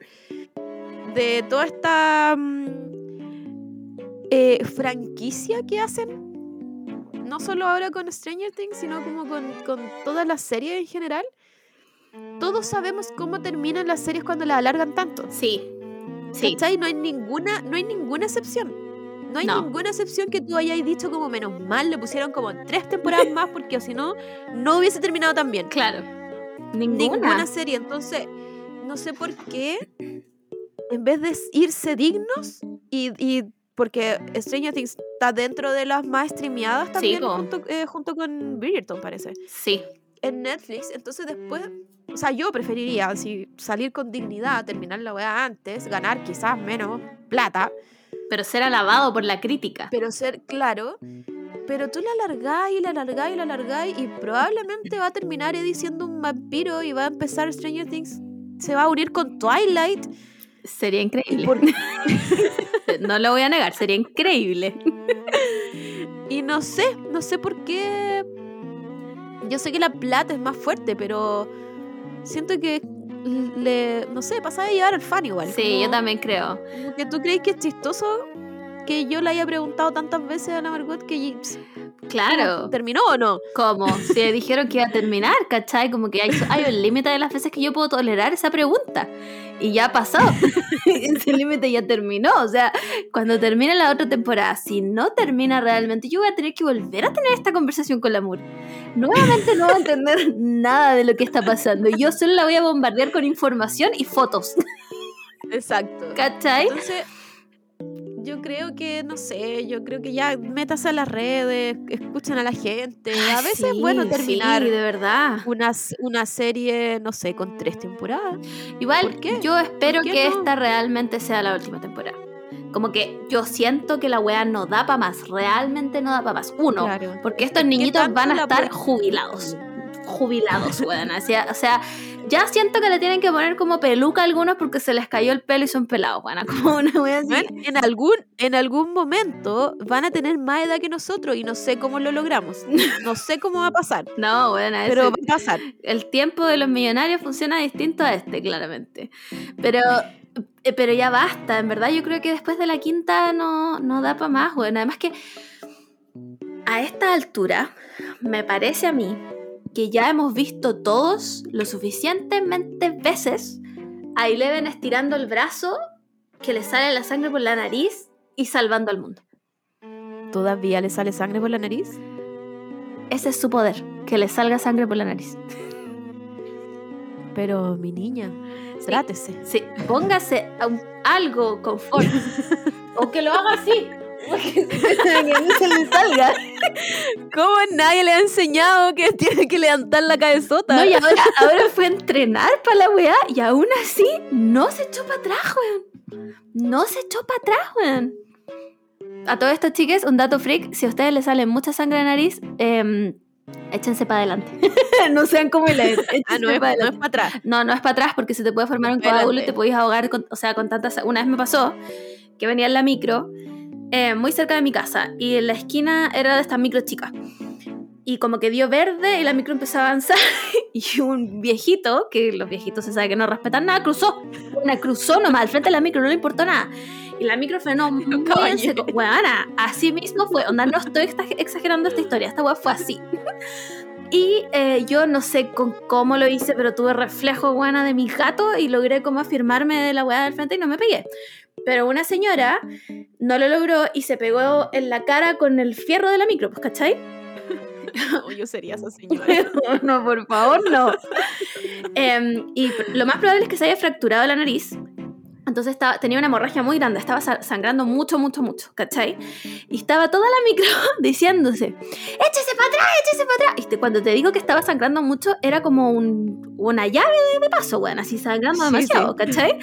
de toda esta mm, eh, franquicia que hacen, no solo ahora con Stranger Things, sino como con, con todas las series en general, todos sabemos cómo terminan las series cuando las alargan tanto. Sí, sí, ¿Cachai? No hay ninguna, no hay ninguna excepción. No hay No. ninguna excepción que tú hayas dicho como menos mal, le pusieron como tres temporadas más porque si no, no hubiese terminado tan bien. claro. Ninguna. Ninguna. serie. Entonces, no sé por qué, en vez de irse dignos y, y porque Stranger Things está dentro de las más streameadas también junto, eh, junto con Bridgerton, parece. Sí, En Netflix, entonces después, o sea, yo preferiría así, salir con dignidad, terminar la weá antes, ganar quizás menos plata, pero ser alabado por la crítica. pero ser claro. Pero tú la alargáis y la alargáis y la alargáis y probablemente va a terminar Eddie siendo un vampiro y va a empezar Stranger Things. Se va a unir con Twilight. Sería increíble. *laughs* no lo voy a negar, sería increíble. *laughs* Y no sé, no sé por qué. Yo sé que la plata es más fuerte, pero siento que le, no sé, pasa de llevar al fan igual. Sí, como- yo también creo. que tú crees que es chistoso que yo le haya preguntado tantas veces a la Margot que Claro. terminó o no. Como *laughs* si dijeron que iba a terminar, ¿cachai? Como que hay, hay un límite de las veces que yo puedo tolerar esa pregunta. Y ya pasó. *laughs* *laughs* Ese límite ya terminó. O sea, cuando termine la otra temporada, si no termina realmente, yo voy a tener que volver a tener esta conversación con la Mur. Nuevamente no voy a entender *laughs* nada de lo que está pasando. Yo solo la voy a bombardear con información y fotos. Exacto. ¿Cachai? Entonces, yo creo que, no sé, yo creo que ya métase a las redes, escuchen a la gente. A veces es bueno terminar Sí, de verdad. una, una serie, no sé, con tres temporadas. Igual, yo espero ¿Por qué que no? esta realmente sea la última temporada. Como que yo siento que la weá no da para más, realmente no da para más. Uno, Claro. porque estos ¿Qué niñitos van a estar jubilados. Jubilados, weón. O sea, ya siento que le tienen que poner como peluca a algunos porque se les cayó el pelo y son pelados, weón. *laughs* Como una weá así. Bueno, en algún, en algún momento van a tener más edad que nosotros y no sé cómo lo logramos. No sé cómo va a pasar, *laughs* No, weón, a pero va a pasar. el tiempo de los millonarios funciona distinto a este, claramente. Pero Eh, Pero ya basta, en verdad yo creo que después de la quinta no, no da para más, bueno. Además que a esta altura me parece a mí que ya hemos visto todos lo suficientemente veces a Eleven estirando el brazo que le sale la sangre por la nariz y salvando al mundo. ¿Todavía le sale sangre por la nariz? Ese es su poder, que le salga sangre por la nariz. Pero mi niña, trátese. Sí, póngase a un- algo confort. *laughs* o que lo haga así. Que mí se le salga. ¿Cómo nadie le ha enseñado que tiene que levantar la cabezota? No, y ahora, ahora fue a entrenar para la weá y aún así no se echó para atrás, weón. No se echó para atrás, weón. A todos estos chiques, un dato freak, si a ustedes les sale mucha sangre de nariz, em, échense para adelante. *laughs* no sean como el *laughs* Ah, no es, no es para atrás. No, no es para atrás porque se te puede formar un coágulo y te podéis ahogar, con, o sea, con tantas... Una vez me pasó que venía en la micro, eh, muy cerca de mi casa, y en la esquina era de estas micro chicas. Y como que dio verde y la micro empezó a avanzar *laughs* y un viejito, que los viejitos se sabe que no respetan nada, cruzó. Una cruzó nomás al frente de la micro, no le importó nada. Y la micro frenó *laughs* muy en seco. Weona, así mismo fue. Onda, no estoy exag- exagerando esta historia, esta weá fue así. Y eh, yo no sé con cómo lo hice, pero tuve reflejo buena de mi gato y logré como afirmarme de la weá del frente y no me pegué. Pero una señora no lo logró y se pegó en la cara con el fierro de la micro, pues, ¿cachai? *laughs* No, yo sería esa señora. *laughs* no, por favor, no. *laughs* Em, y lo más probable es que se haya fracturado la nariz. Entonces estaba, tenía una hemorragia muy grande, estaba sa- sangrando mucho, mucho, mucho, ¿cachai? Y estaba toda la *laughs* micro diciéndose, échese para atrás, échese para atrás. Y cuando te digo que estaba sangrando mucho, era como un- una llave de, de paso, bueno, así sangrando Sí, demasiado, ¿cachai?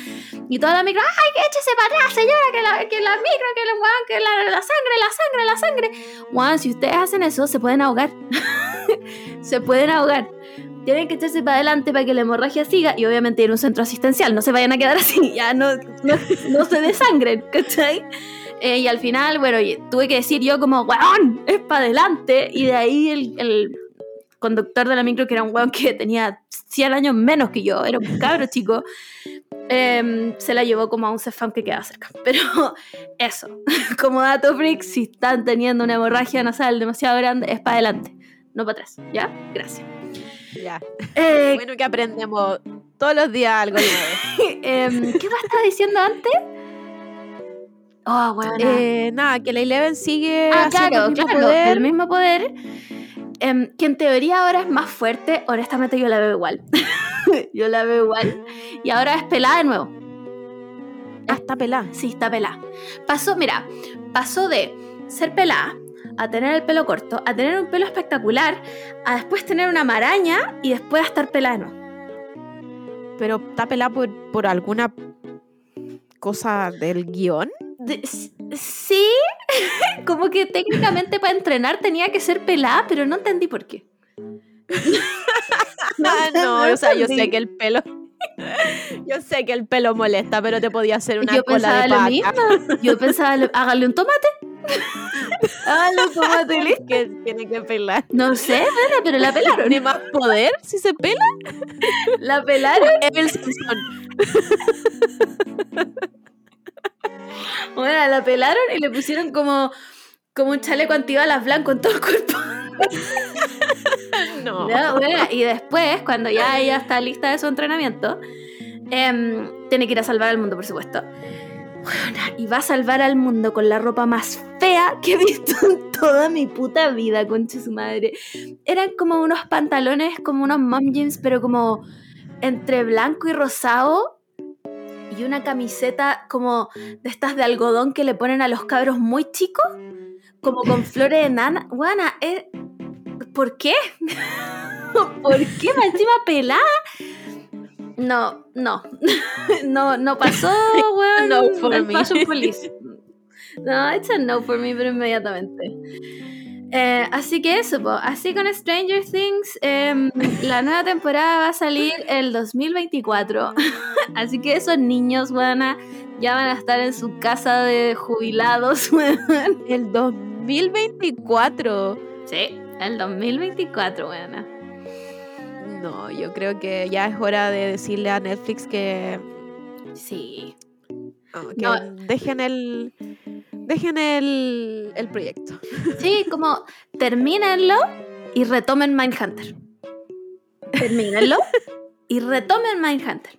Y toda la micro, ay, échese para atrás, señora, que la, que la micro, que la, que la, la sangre, la sangre, la sangre. Juan, si ustedes hacen eso, se pueden ahogar. *laughs* se pueden ahogar. Tienen que echarse para adelante para que la hemorragia siga y obviamente a un centro asistencial. No se vayan a quedar así, ya no, no, no se desangren, ¿cachai? Eh, y al final, bueno, tuve que decir yo como, weón, es para adelante. Y de ahí el, el conductor de la micro, que era un weón que tenía 100 años menos que yo, era un cabro chico, em, se la llevó como a un Cefam que quedaba cerca. Pero *laughs* eso, *laughs* como dato freak, si están teniendo una hemorragia nasal demasiado grande, es para adelante, no para atrás. ¿Ya? Gracias. Ya. Eh, Bueno, que aprendemos todos los días algo nuevo. *laughs* em, ¿Qué más estaba diciendo antes? Oh, bueno. Eh, nada, que la Eleven sigue ah, haciendo claro, el mismo claro, poder. el mismo poder. em, que en teoría ahora es más fuerte, honestamente yo la veo igual. *laughs* yo la veo igual. Y ahora es pelada de nuevo. Ah, está pelada. Sí, está pelada. Pasó, mira, pasó de ser pelada a tener el pelo corto, a tener un pelo espectacular, a después tener una maraña y después a estar nuevo. Pero está pelada por, por alguna cosa del guion. De- sí, *laughs* como que técnicamente para entrenar tenía que ser pelada, pero no entendí por qué. *laughs* Ah, no, o sea, yo sé que el pelo. *laughs* Yo sé que el pelo molesta, pero te podía hacer una yo cola pensaba de lo paca. mismo. Yo pensaba, hágale un tomate. *laughs* hágale un tomate, listo. que tiene que pelar. No sé, nena, pero la pelaron. ¿Tiene más poder si se pela? La pelaron. Evel Simpson. Bueno, la pelaron y le pusieron como, como un chaleco antibalas blanco en todo el cuerpo. No. Bueno, y después, cuando ya ella está lista de su entrenamiento, em, tiene que ir a salvar al mundo, por supuesto. Y va a salvar al mundo con la ropa más fea que he visto en toda mi puta vida, concha su madre. Eran como unos pantalones, como unos mom jeans, pero como entre blanco y rosado. Y una camiseta como de estas de algodón que le ponen a los cabros muy chicos, como con flores de nana. Guana, eh, ¿por qué? *laughs* ¿Por qué me encima pelada? No, no. *laughs* no, no pasó, weón. No for me. Fashion Police. *laughs* No, it's a no for me, pero inmediatamente. Eh, así que eso, po. así con Stranger Things, em, la nueva temporada va a salir el 2024. *laughs* así que esos niños, weona, ya van a estar en su casa de jubilados, weón. El 2024. Sí, el 2024, weona. No, yo creo que ya es hora de decirle a Netflix que Sí. Oh, que No. Dejen el. Dejen el, el proyecto. Sí, como termínenlo y retomen Mindhunter. Termínenlo y retomen Mindhunter.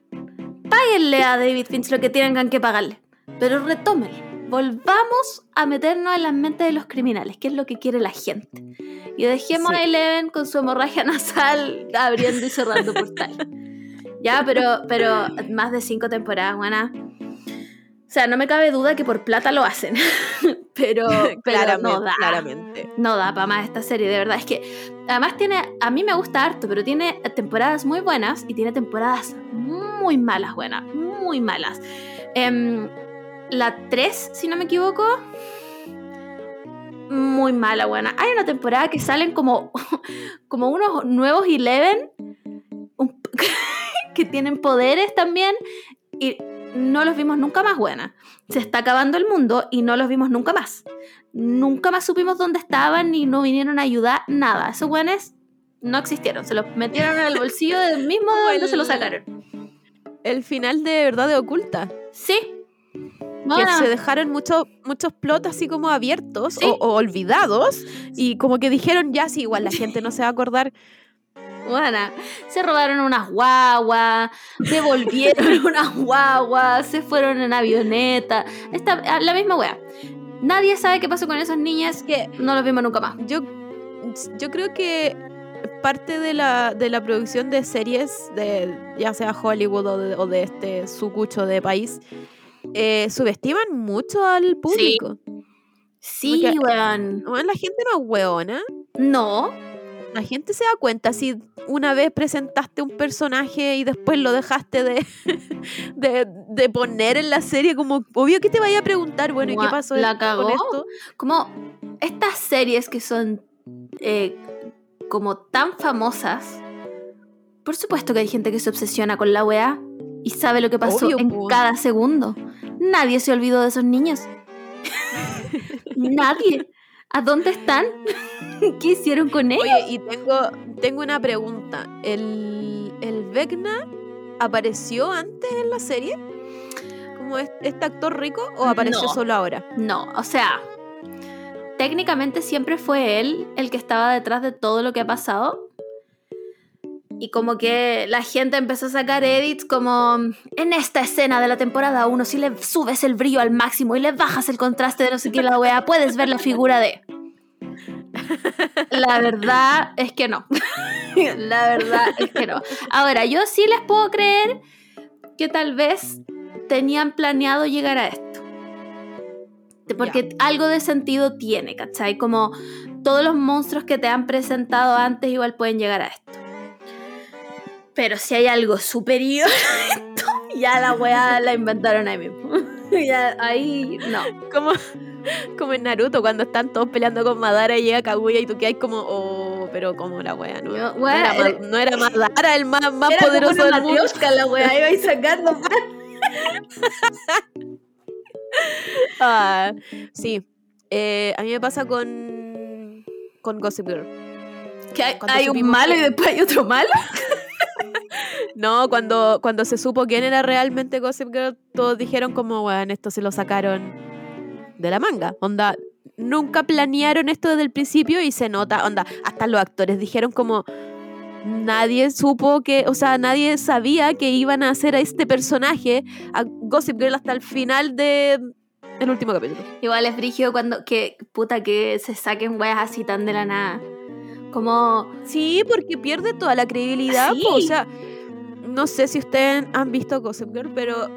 Páguenle a David Finch lo que tengan que pagarle, pero retómenlo. Volvamos a meternos en las mentes de los criminales, que es lo que quiere la gente. Y dejemos Sí. a Eleven con su hemorragia *laughs* nasal abriendo y cerrando portal. Ya, pero, pero más de cinco temporadas, buena. O sea, no me cabe duda que por plata lo hacen. *laughs* pero, pero claramente, no da. claramente. No da para más esta serie, de verdad. Es que además tiene, a mí me gusta harto, pero tiene temporadas muy buenas y tiene temporadas muy malas, buenas, muy malas. Em, la 3, si no me equivoco, muy mala, buena. Hay una temporada que salen como, *laughs* como unos nuevos Eleven un- *laughs* que tienen poderes también y no los vimos nunca más, buena. Se está acabando el mundo y no los vimos nunca más. Nunca más supimos dónde estaban ni no vinieron a ayudar, nada. Esos buenos no existieron. Se los metieron en el bolsillo del mismo *laughs* de donde el- se los sacaron. El final de verdad de oculta. Sí. Que Bueno, se dejaron muchos muchos plots así como abiertos Sí. o, o olvidados y como que dijeron ya sí igual la gente no se va a acordar *laughs* bueno, se robaron unas guaguas, devolvieron *laughs* unas guaguas, se fueron en avioneta. Esta, la misma wea. Nadie sabe qué pasó con esas niñas que no los vimos nunca más. yo yo creo que parte de la, de la producción de series de ya sea Hollywood o de, o de este sucucho de país eh, subestiman mucho al público Sí, weón. Bueno, la gente no es hueona No, la gente se da cuenta si una vez presentaste un personaje y después lo dejaste de, *laughs* de, de poner en la serie, como obvio que te vaya a preguntar, bueno, ¿y qué pasó la con esto? como estas series que son eh, como tan famosas, por supuesto que hay gente que se obsesiona con la weá y sabe lo que pasó Obvio, en po. cada segundo. Nadie se olvidó de esos niños. Nadie. ¿A dónde están? *laughs* ¿Qué hicieron con ellos? Oye, y tengo, tengo una pregunta. ¿El, ¿El Vecna apareció antes en la serie? ¿Como es- este actor rico o apareció No. solo ahora? No, o sea, técnicamente siempre fue él el que estaba detrás de todo lo que ha pasado. Y como que la gente empezó a sacar edits como en esta escena de la temporada 1, si le subes el brillo al máximo y le bajas el contraste de no sé qué la wea, puedes ver la figura de... La verdad es que no. *laughs* La verdad es que no. Ahora, yo sí les puedo creer que tal vez tenían planeado llegar a esto. Porque algo de sentido tiene, ¿cachai? Como todos los monstruos que te han presentado antes igual pueden llegar a esto. Pero si hay algo superior *laughs* a esto, ya la weá la inventaron ahí mismo. *laughs* ya, ahí no. Como, como en Naruto, cuando están todos peleando con Madara y llega Kaguya y tú que hay como, oh, pero como la wea, ¿no? Yo, no, wea, era, no era Madara el más, más Era como poderoso una del mundo. matrioshka la weá, iba ahí sacando. *laughs* Ah, sí. Eh, a mí me pasa con, con Gossip Girl. Que hay, hay un malo que- y después hay otro malo. No, cuando, cuando se supo quién era realmente Gossip Girl, todos dijeron como, bueno, esto se lo sacaron de la manga. Onda, nunca planearon esto desde el principio y se nota, onda, hasta los actores dijeron como, nadie supo que, o sea, nadie sabía que iban a hacer a este personaje, a Gossip Girl hasta el final de el último capítulo. Igual es frigio cuando que puta que se saquen weas así tan de la nada. Como Sí, porque pierde toda la credibilidad. Sí. O sea, no sé si ustedes han visto Gossip Girl, pero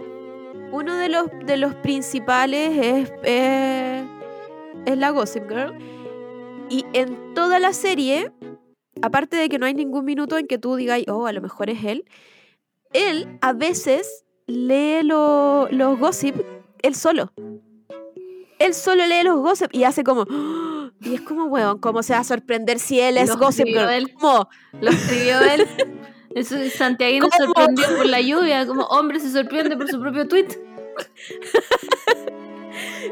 uno de los, de los principales es, es, es la Gossip Girl. Y en toda la serie, aparte de que no hay ningún minuto en que tú digas, oh, a lo mejor es él, él a veces lee lo- los gossip él solo. Él solo lee los gossip y hace como... *gasps* Y es como, weón, ¿cómo se va a sorprender si él es Lo Gossip Girl? él. ¿Cómo? lo escribió él. Eso Santiaguino ¿Cómo? sorprendió por la lluvia, como hombre se sorprende por su propio tweet. *laughs*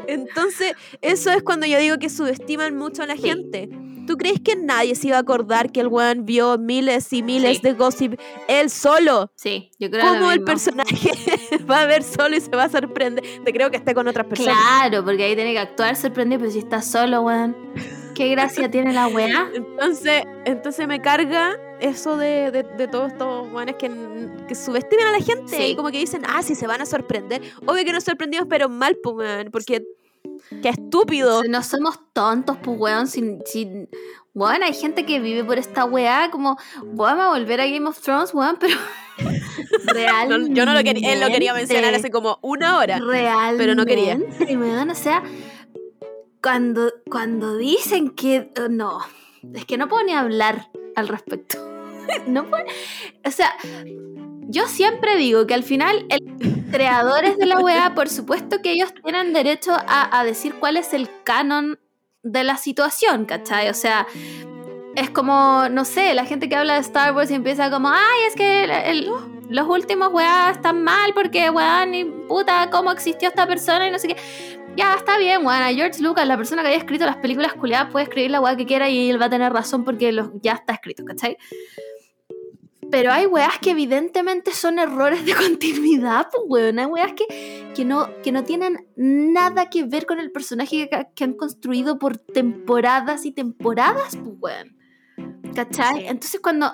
Entonces, eso es cuando yo digo que subestiman mucho a la gente. ¿Tú crees que nadie se iba a acordar que el weón vio miles y miles Sí. de gossip él solo? Sí, yo creo ¿Cómo el mismo. personaje *laughs* va a ver solo y se va a sorprender? Te creo que esté con otras personas. Claro, porque ahí tiene que actuar sorprendido, pero si está solo, weón. ¿Qué gracia *laughs* tiene la weá? Entonces, entonces me carga eso de, de, de todos estos weones que, que subestiman a la gente Sí. y como que dicen, ah, sí, se van a sorprender. Obvio que nos sorprendimos, pero mal, pues, weón, porque qué estúpido. No somos tontos, pues, weón. Sin, sin... Weón, hay gente que vive por esta weá, como, weón, a volver a Game of Thrones, weón, pero. *laughs* Realmente. yo no lo quería, él lo quería mencionar hace como una hora. Realmente, pero no quería. weón, o sea, cuando, cuando dicen que. oh, no, es que no puedo ni hablar al respecto. *laughs* no puedo. O sea, yo siempre digo que al final, el *laughs* creadores de la weá, por supuesto que ellos tienen derecho a, a decir cuál es el canon de la situación, ¿cachai? O sea. Es como, no sé, la gente que habla de Star Wars y empieza como, ay, es que el- el- los últimos weá están mal porque weón, y puta, ¿cómo existió esta persona? Y no sé qué. Ya, está bien, weón. A George Lucas, la persona que haya escrito las películas culiadas, puede escribir la weá que quiera y él va a tener razón porque los- ya está escrito, ¿cachai? Pero hay weas que evidentemente son errores de *laughs* continuidad, pues weón. Hay weas que, que, no, que no tienen nada que ver con el personaje que, que han construido por temporadas y temporadas, pues weón. ¿Cachai? Sí. Entonces cuando.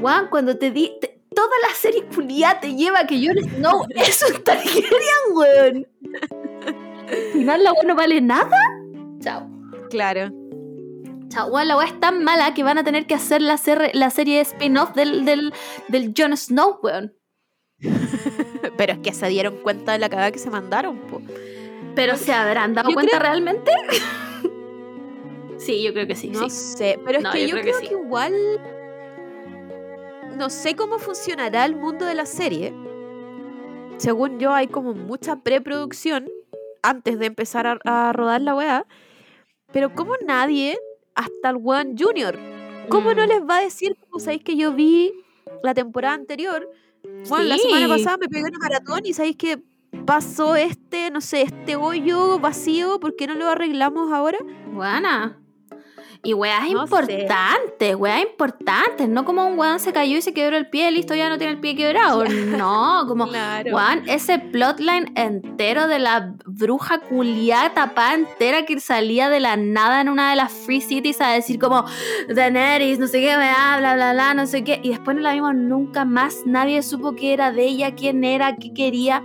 Weón, cuando te di. te- toda la serie culiada te lleva a que Jon Snow *laughs* es un Targaryen, weón. *laughs* Al final la wea no vale nada. Chao. Claro. Chao, la weá es tan mala que van a tener que hacer la, ser- la serie spin-off del, del, del Jon Snow, weón. *laughs* Pero es que se dieron cuenta de la cagada que se mandaron, po. Pero se habrán dado cuenta creo- realmente. *laughs* sí, yo creo que sí, No sí. sé, pero es No, que yo yo, creo que creo sí. que igual no sé cómo funcionará el mundo de la serie. Según yo, hay como mucha preproducción antes de empezar a, a rodar la weá. Pero como nadie, hasta el weón Junior, ¿cómo no Mm. les va a decir, como sabéis que yo vi la temporada anterior? Bueno, la semana pasada me pegué una maratón y sabéis que pasó este, no sé, este hoyo vacío, ¿por qué no lo arreglamos ahora? Buena. Y weas No sé. importantes, weas importantes. No como un weón se cayó y se quebró el pie, listo, ya no tiene el pie quebrado. *laughs* No, como, Claro. weón, ese plotline entero de la bruja culiada tapada entera que salía de la nada en una de las Free Cities a decir como Daenerys, no sé qué, bla, bla, bla, bla, no sé qué. Y después no la vimos nunca más. Nadie supo qué era de ella, quién era, qué quería.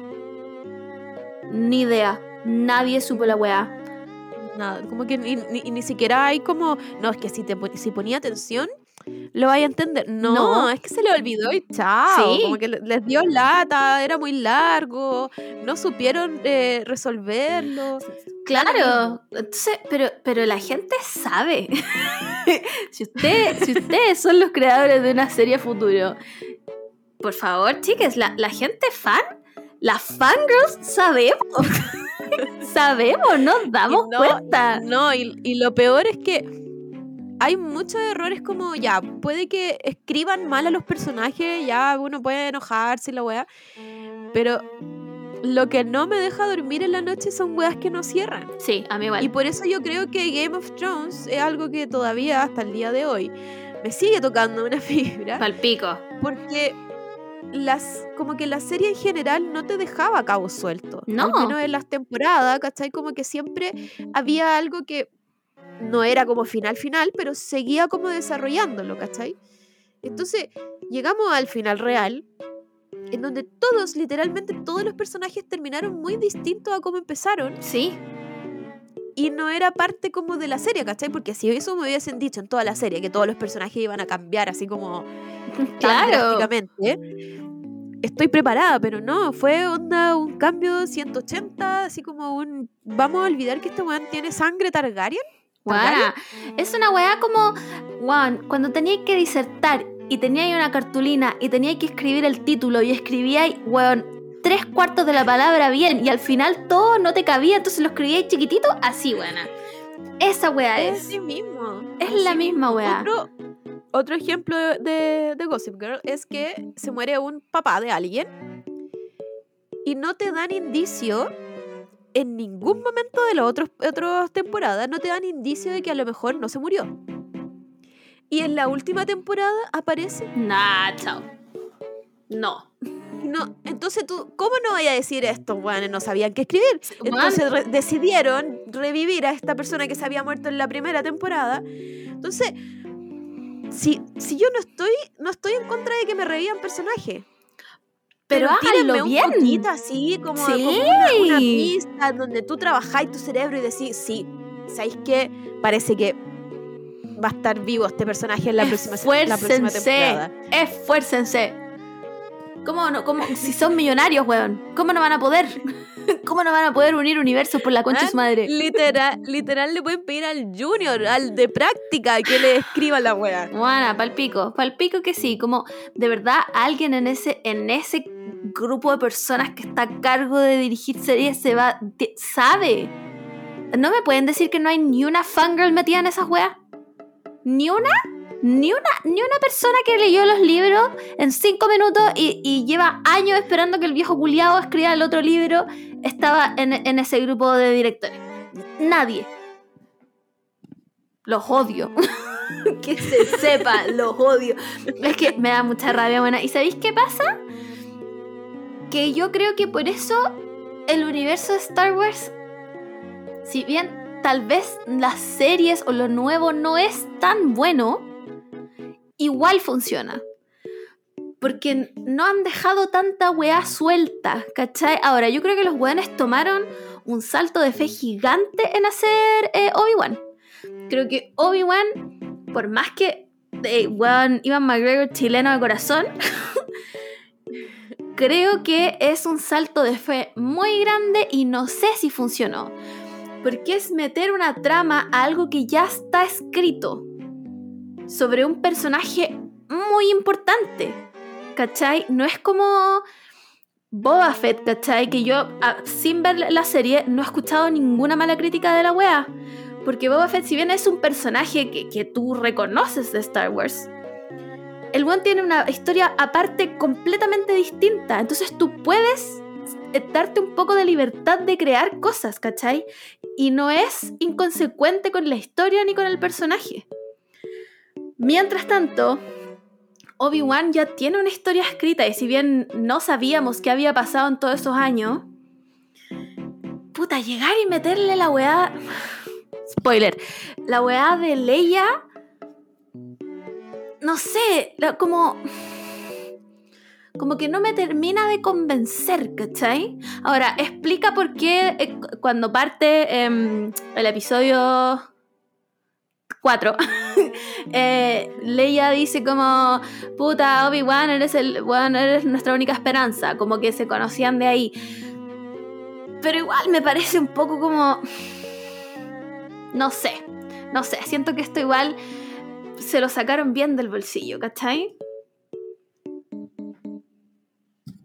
Ni idea. Nadie supo la weá. Nada, como que ni, ni- ni siquiera hay como, no, es que si, te, si ponía atención, lo vaya a entender. No, No. es que se le olvidó y chao. Sí. Como que le- les dio lata, era muy largo, no supieron eh, resolverlo. Claro, entonces, pero, pero la gente sabe. *laughs* si, usted, si ustedes son los creadores de una serie futuro, por favor, chicas, la, la gente fan, las fangirls, sabemos. *laughs* sabemos, nos damos no, cuenta. No, y, y lo peor es que hay muchos errores como, ya, puede que escriban mal a los personajes, ya uno puede enojarse y la weá, pero lo que no me deja dormir en la noche son weas que no cierran. Sí, a mí igual. Y por eso yo creo que Game of Thrones es algo que todavía hasta el día de hoy me sigue tocando una *laughs* fibra. Palpico. Porque las, como que la serie en general no te dejaba cabo suelto. No. Al menos en las temporadas, ¿cachai? Como que siempre había algo que no era como final final, pero seguía como desarrollándolo, ¿cachai? Entonces, llegamos al final real, en donde todos, literalmente todos los personajes terminaron muy distintos a como empezaron Sí, y no era parte como de la serie, ¿cachai? Porque si eso me hubiesen dicho en toda la serie, que todos los personajes iban a cambiar así como *laughs* claro. estoy preparada, pero no, fue onda un cambio 180, así como un... Vamos a olvidar que este weón tiene sangre Targaryen. Guana, es una weá como, weón, cuando teníais que disertar y teníais una cartulina y teníais que escribir el título y escribíais, weón, tres cuartos de la palabra bien y al final todo no te cabía, entonces lo escribíais chiquitito, así, weona. Esa weá Es es. así mismo. Es la misma weá. Otro, otro ejemplo de, de Gossip Girl es que se muere un papá de alguien y no te dan indicio en ningún momento de las otros- otras temporadas no te dan indicio de que a lo mejor no se murió. Y en la última temporada aparece. Nah, chao. No. No, entonces tú, ¿cómo no vaya a decir esto? Bueno, no sabían qué escribir. Entonces re- decidieron revivir a esta persona que se había muerto en la primera temporada. Entonces, si, si yo no estoy, no estoy en contra de que me revivan personajes. Pero tírenme háganlo un bien. poquito así, como, Sí. como una, una pista donde tú trabajáis tu cerebro y decís, sí, ¿sabéis qué? Parece que va a estar vivo este personaje en la próxima, la próxima Esfuércense. temporada. Esfuércense. ¿Cómo no? ¿Cómo? Si son millonarios, weón. ¿Cómo no van a poder? *laughs* ¿Cómo no van a poder unir universos por la concha de su madre? Literal, literal le pueden pedir al junior, al de práctica, que le escriba la wea. Buena, palpico. Palpico que sí. Como de verdad alguien en ese, en ese grupo de personas que está a cargo de dirigir series se va. sabe. ¿No me pueden decir que no hay ni una fangirl metida en esas weas? ¿Ni una? Ni una, ni una persona que leyó los libros en cinco minutos y, lleva años esperando que el viejo culiado escriba el otro libro estaba en, en ese grupo de directores. Nadie. Los odio. *laughs* que se sepa, los odio. Es que me da mucha rabia, buena. ¿Y sabéis qué pasa? Que yo creo que por eso el universo de Star Wars, si bien tal vez las series o lo nuevo no es tan bueno, igual funciona. Porque no han dejado tanta weá suelta, ¿cachai? Ahora, yo creo que los weones tomaron un salto de fe gigante en hacer eh, Obi-Wan. Creo que Obi-Wan, por más que eh, weón, Ivan McGregor chileno de corazón, *laughs* creo que es un salto de fe muy grande y no sé si funcionó. Porque es meter una trama a algo que ya está escrito sobre un personaje muy importante. ¿Cachai? No es como Boba Fett, ¿cachai? Que yo, sin ver la serie, no he escuchado ninguna mala crítica de la wea. Porque Boba Fett, si bien es un personaje que, que tú reconoces de Star Wars, el buen tiene una historia aparte completamente distinta. Entonces tú puedes eh, darte un poco de libertad de crear cosas, ¿cachai? Y no es inconsecuente con la historia ni con el personaje. Mientras tanto, Obi-Wan ya tiene una historia escrita y si bien no sabíamos qué había pasado en todos esos años, puta, llegar y meterle la weá... Spoiler, la weá de Leia... No sé, como... Como que no me termina de convencer, ¿cachai? Ahora, explica por qué eh, cu- cuando parte em, el episodio 4, *laughs* eh, Leia dice como, puta, Obi-Wan, eres, weón, eres nuestra única esperanza, como que se conocían de ahí. Pero igual me parece un poco como... No sé, no sé, siento que esto igual se lo sacaron bien del bolsillo, ¿cachai?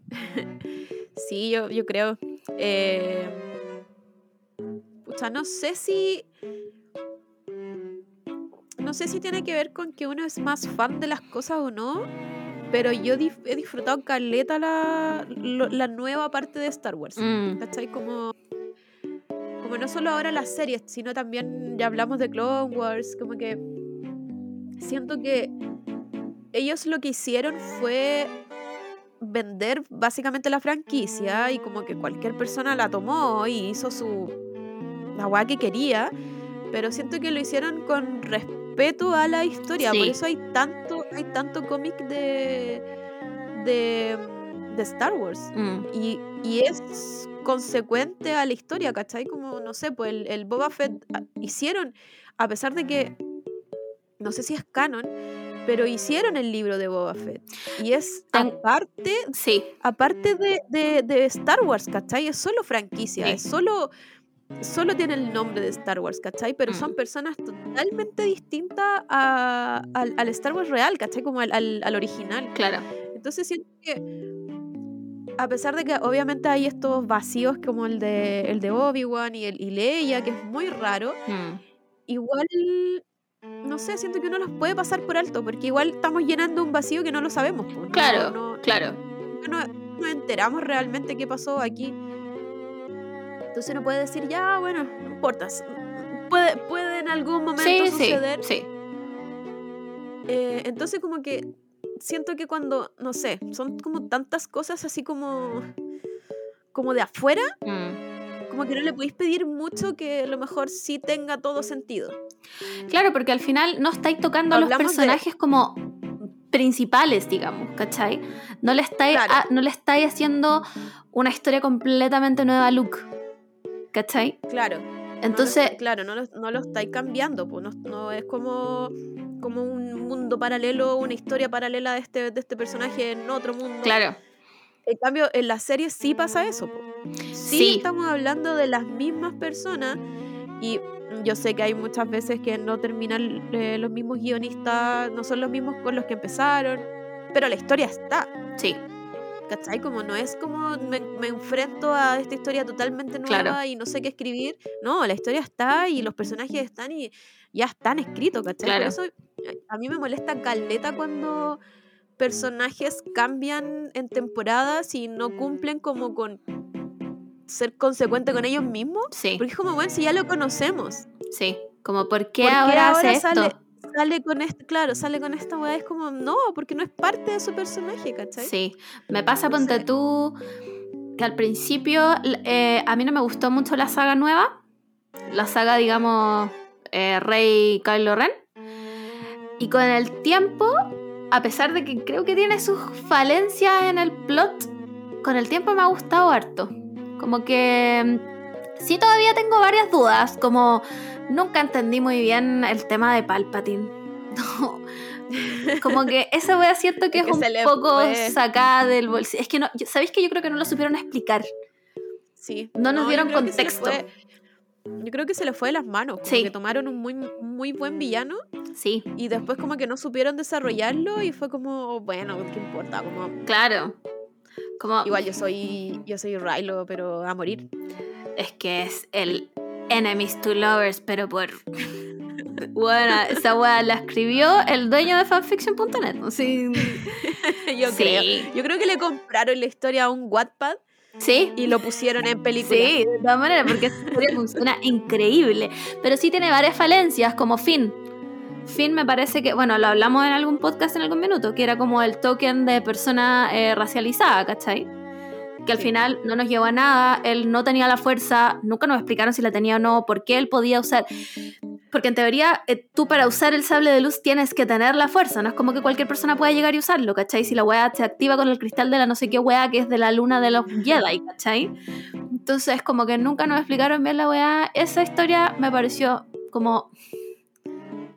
*laughs* Sí, yo, yo creo. Eh, pucha, no sé si. No sé si tiene que ver con que uno es más fan de las cosas o no. Pero yo dif- he disfrutado caleta la, lo- la nueva parte de Star Wars. Mm. ¿Cachai? Como. Como no solo ahora las series, sino también ya hablamos de Clone Wars. Como que. Siento que. Ellos lo que hicieron fue vender básicamente la franquicia y como que cualquier persona la tomó y hizo su la weá que quería, pero siento que lo hicieron con respeto a la historia, por eso hay tanto hay tanto cómic de de de Star Wars Mm. y, y es consecuente a la historia, ¿cachai? Como, no sé, pues el, el Boba Fett ah, hicieron, a pesar de que, no sé si es canon, pero hicieron el libro de Boba Fett. Y es aparte, Sí, aparte de, de- de Star Wars, ¿cachai? Es solo franquicia, Sí. es solo... Solo tiene el nombre de Star Wars, ¿cachai? Pero son Mm. personas totalmente distintas a- al, al Star Wars real, ¿cachai? Como al, al- al original. claro. Entonces siento que a pesar de que obviamente hay estos vacíos como el de el de Obi-Wan y el y Leia, que es muy raro, Mm. igual no sé, siento que uno los puede pasar por alto, porque igual estamos llenando un vacío que no lo sabemos. no- Claro, no, claro. no, no nos enteramos realmente qué pasó aquí. Entonces uno puede decir, ya, bueno, no importa. Puede, puede en algún momento Sí, suceder. sí. Eh, entonces como que siento que cuando, no sé, son como tantas cosas así como, como de afuera, Mm. como que no le podéis pedir mucho que a lo mejor sí tenga todo sentido. Claro, porque al final no estáis tocando a los de- personajes como principales, digamos, ¿cachai? No le estáis, Claro. a- no le estáis haciendo una historia completamente nueva a Luke, ¿cachai? Claro. Entonces, no claro, no lo, no lo estáis cambiando, pues no, no es como, como un mundo paralelo, una historia paralela de este, de este personaje en otro mundo. claro, En cambio, en la serie sí pasa eso. Sí, Sí. estamos hablando de las mismas personas y yo sé que hay muchas veces que no terminan eh, los mismos guionistas, no son los mismos con los que empezaron, pero la historia está. sí, ¿Cachai? Como no es como me, me enfrento a esta historia totalmente nueva Claro. y no sé qué escribir. No, la historia está y los personajes están y ya están escritos, ¿cachai? Claro. Por eso eh, a mí me molesta caleta cuando personajes cambian en temporadas y no cumplen como con ser consecuente con ellos mismos. sí, Porque es como, bueno, si ya lo conocemos. sí. Como, ¿por qué ¿por qué ahora, hace esto? sale, sale con este, claro, sale con esta weá? Es como, no, porque no es parte de su personaje, ¿cachai? Sí, me pasa, ponte tú, que al principio eh, a mí no me gustó mucho la saga nueva, la saga, digamos, eh, Rey Kylo Ren. Y con el tiempo, a pesar de que creo que tiene sus falencias en el plot, con el tiempo me ha gustado harto. Como que mm, sí todavía tengo varias dudas, como nunca entendí muy bien el tema de Palpatine. *laughs* No. Como que esa wea siento que Es que un poco fue. sacada del bolsillo. Es que no, ¿sabéis que yo creo que no lo supieron explicar? Sí. No nos dieron contexto. yo creo que se le fue de las manos. Como Sí. que tomaron un muy, muy buen villano Sí, y después como que no supieron desarrollarlo y fue como, bueno, ¿qué importa? Como, claro. Como, igual yo soy, yo soy Rilo, pero a morir. es que es el Enemies to Lovers, pero por. Bueno, esa wea la escribió el dueño de fanfiction.net. Sí. *laughs* yo Sí. creo. Yo creo que le compraron la historia a un Wattpad Sí. y lo pusieron en película. Sí, de todas maneras, porque esta historia funciona increíble. Pero sí tiene varias falencias, como Finn. Finn me parece que, bueno, lo hablamos en algún podcast en algún minuto, que era como el token de persona eh, racializada, ¿cachai? Que al Sí. final no nos llevó a nada, él no tenía la fuerza, nunca nos explicaron si la tenía o no, por qué él podía usar. Porque en teoría, eh, tú para usar el sable de luz tienes que tener la fuerza, no es como que cualquier persona pueda llegar y usarlo, ¿cachai? Si la weá se activa con el cristal de la no sé qué weá que es de la luna de los Jedi, ¿cachai? Entonces, como que nunca nos explicaron bien la weá. Esa historia me pareció como.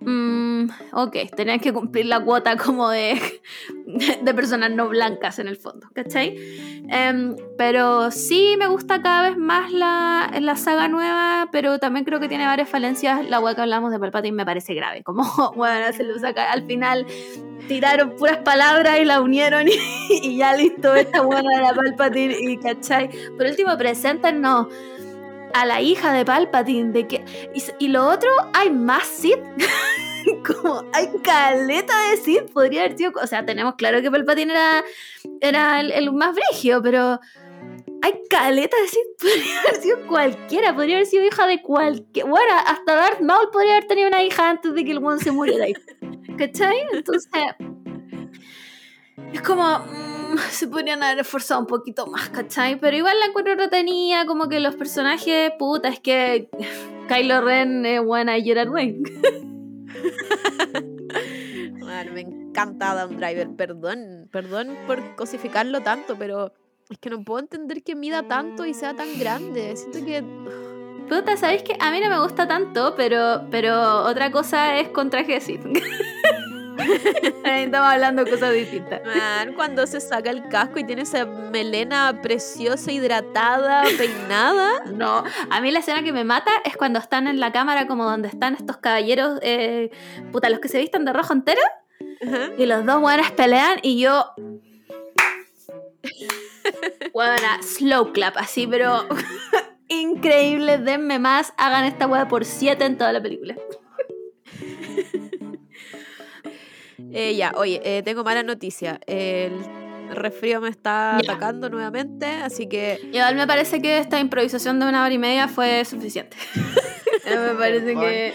Mm, ok, tenían que cumplir la cuota como de, *laughs* de personas no blancas en el fondo, ¿cachai? Em, pero sí me gusta cada vez más la, la saga nueva, pero también creo que tiene varias falencias. La weá que hablamos de Palpatine me parece grave. Como, *laughs* bueno, se lo saca al final. Tiraron puras palabras y la unieron y, *laughs* y ya listo, esta buena era Palpatine y ¿cachai? Por último, preséntenos a la hija de Palpatine. De que, y, lo otro, hay más Sith. *laughs* Como hay caleta de Sith, podría haber sido. O sea, tenemos claro que Palpatine era, era el, más brigio, pero hay caleta de Sith. *laughs* Podría haber sido cualquiera, podría haber sido hija de cualquier. Bueno, hasta Darth Maul podría haber tenido una hija antes de que el one se muriera. ¿Cachai? Entonces. Es como. *laughs* se podrían haber esforzado un poquito más, ¿cachai? Pero igual la encuentro retenida, como que los personajes, puta, es que *laughs* Kylo Ren es buena y Gerard Way. *laughs* Bueno, me encanta Adam Driver, perdón, perdón por cosificarlo tanto, pero es que no puedo entender que mida tanto y sea tan grande. Siento que Puta, ¿sabéis que A mí no me gusta tanto, pero, pero otra cosa es con traje de *laughs* Estamos hablando de cosas distintas. man, cuando se saca el casco y tiene esa melena preciosa, hidratada, *laughs* peinada. No, a mí la escena que me mata es cuando están en la cámara como donde están estos caballeros, eh, puta, los que se visten de rojo entero, Ajá. y los dos buenas pelean y yo... *laughs* Buena, slow clap, así, pero increíble, denme más, hagan esta weá por siete en toda la película. Eh, ya, oye, eh, tengo mala noticia. El resfrío me está Ya. atacando nuevamente, así que Igual me parece que esta improvisación de una hora y media fue suficiente. *laughs* me parece que.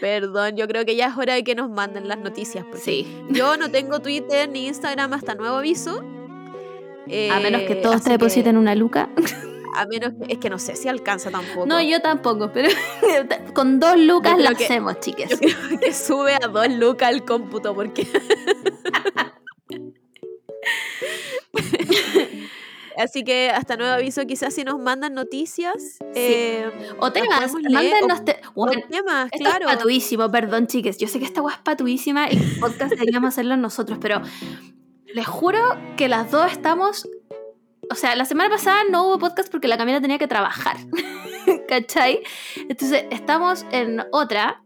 perdón, yo creo que ya es hora de que nos manden las noticias. Porque Sí. Yo no tengo Twitter ni Instagram hasta nuevo aviso. A menos que Eh, todos te depositen una luca. *laughs* A menos que, es que no sé si alcanza tampoco. No, yo tampoco, pero *laughs* con dos lucas la que- hacemos, chiques. Yo creo que sube a dos lucas el cómputo porque. *laughs* Así que hasta nuevo aviso, quizás si nos mandan noticias. eh, O temas, o- te- Bueno, temas, Esto claro. es patuísimo, perdón, chiques. Yo sé que esta guay es patuísima y el podcast deberíamos hacerlo nosotros, pero les juro que las dos estamos. O sea, la semana pasada no hubo podcast porque la Camila tenía que trabajar. *laughs* ¿Cachai? Entonces, estamos en otra.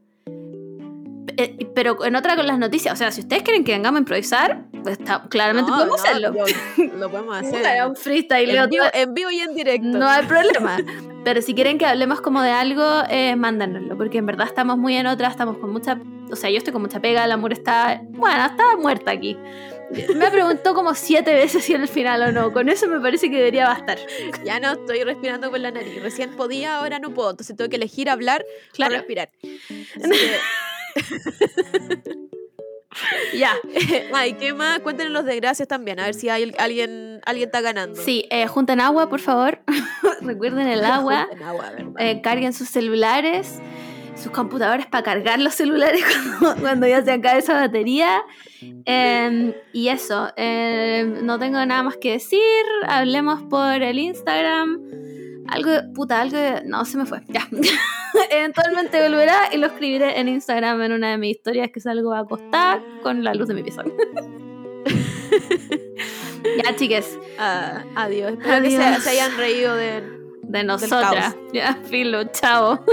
eh, Pero en otra con las noticias. O sea, si ustedes quieren que vengamos a improvisar, pues está- claramente No, podemos no, hacerlo. yo- *laughs* lo podemos hacer. Era un freestyle. En vivo, en vivo y en directo. no hay problema. *laughs* Pero si quieren que hablemos como de algo, eh, mándanoslo. Porque en verdad estamos muy en otra, estamos con mucha. O sea, yo estoy con mucha pega, el amor está. Bueno, está muerta aquí. Me preguntó como siete veces si en el final o no. Con eso me parece que debería bastar. Ya no estoy respirando por la nariz. Recién podía, ahora no puedo. Entonces tengo que elegir hablar Claro. o respirar. *laughs* Ya. Ay, ¿qué más? Cuéntenos los desgracias también. A ver si hay alguien, alguien está ganando. Sí, eh, junten agua, por favor. *laughs* Recuerden el *laughs* agua. Agua. Eh, carguen sus celulares, sus computadores para cargar los celulares *laughs* cuando, cuando ya se acabe esa batería. Eh, y eso, eh, no tengo nada más que decir. Hablemos por el Instagram. Algo, puta, algo, de- no, se me fue. Ya. *laughs* Eventualmente volverá y lo escribiré en Instagram en una de mis historias que salgo a acostar con la luz de mi pieza. *laughs* ya, chiques, Ah, adiós. Espero que se, Adiós. se hayan reído de, de nosotras. Ya, filo, chao.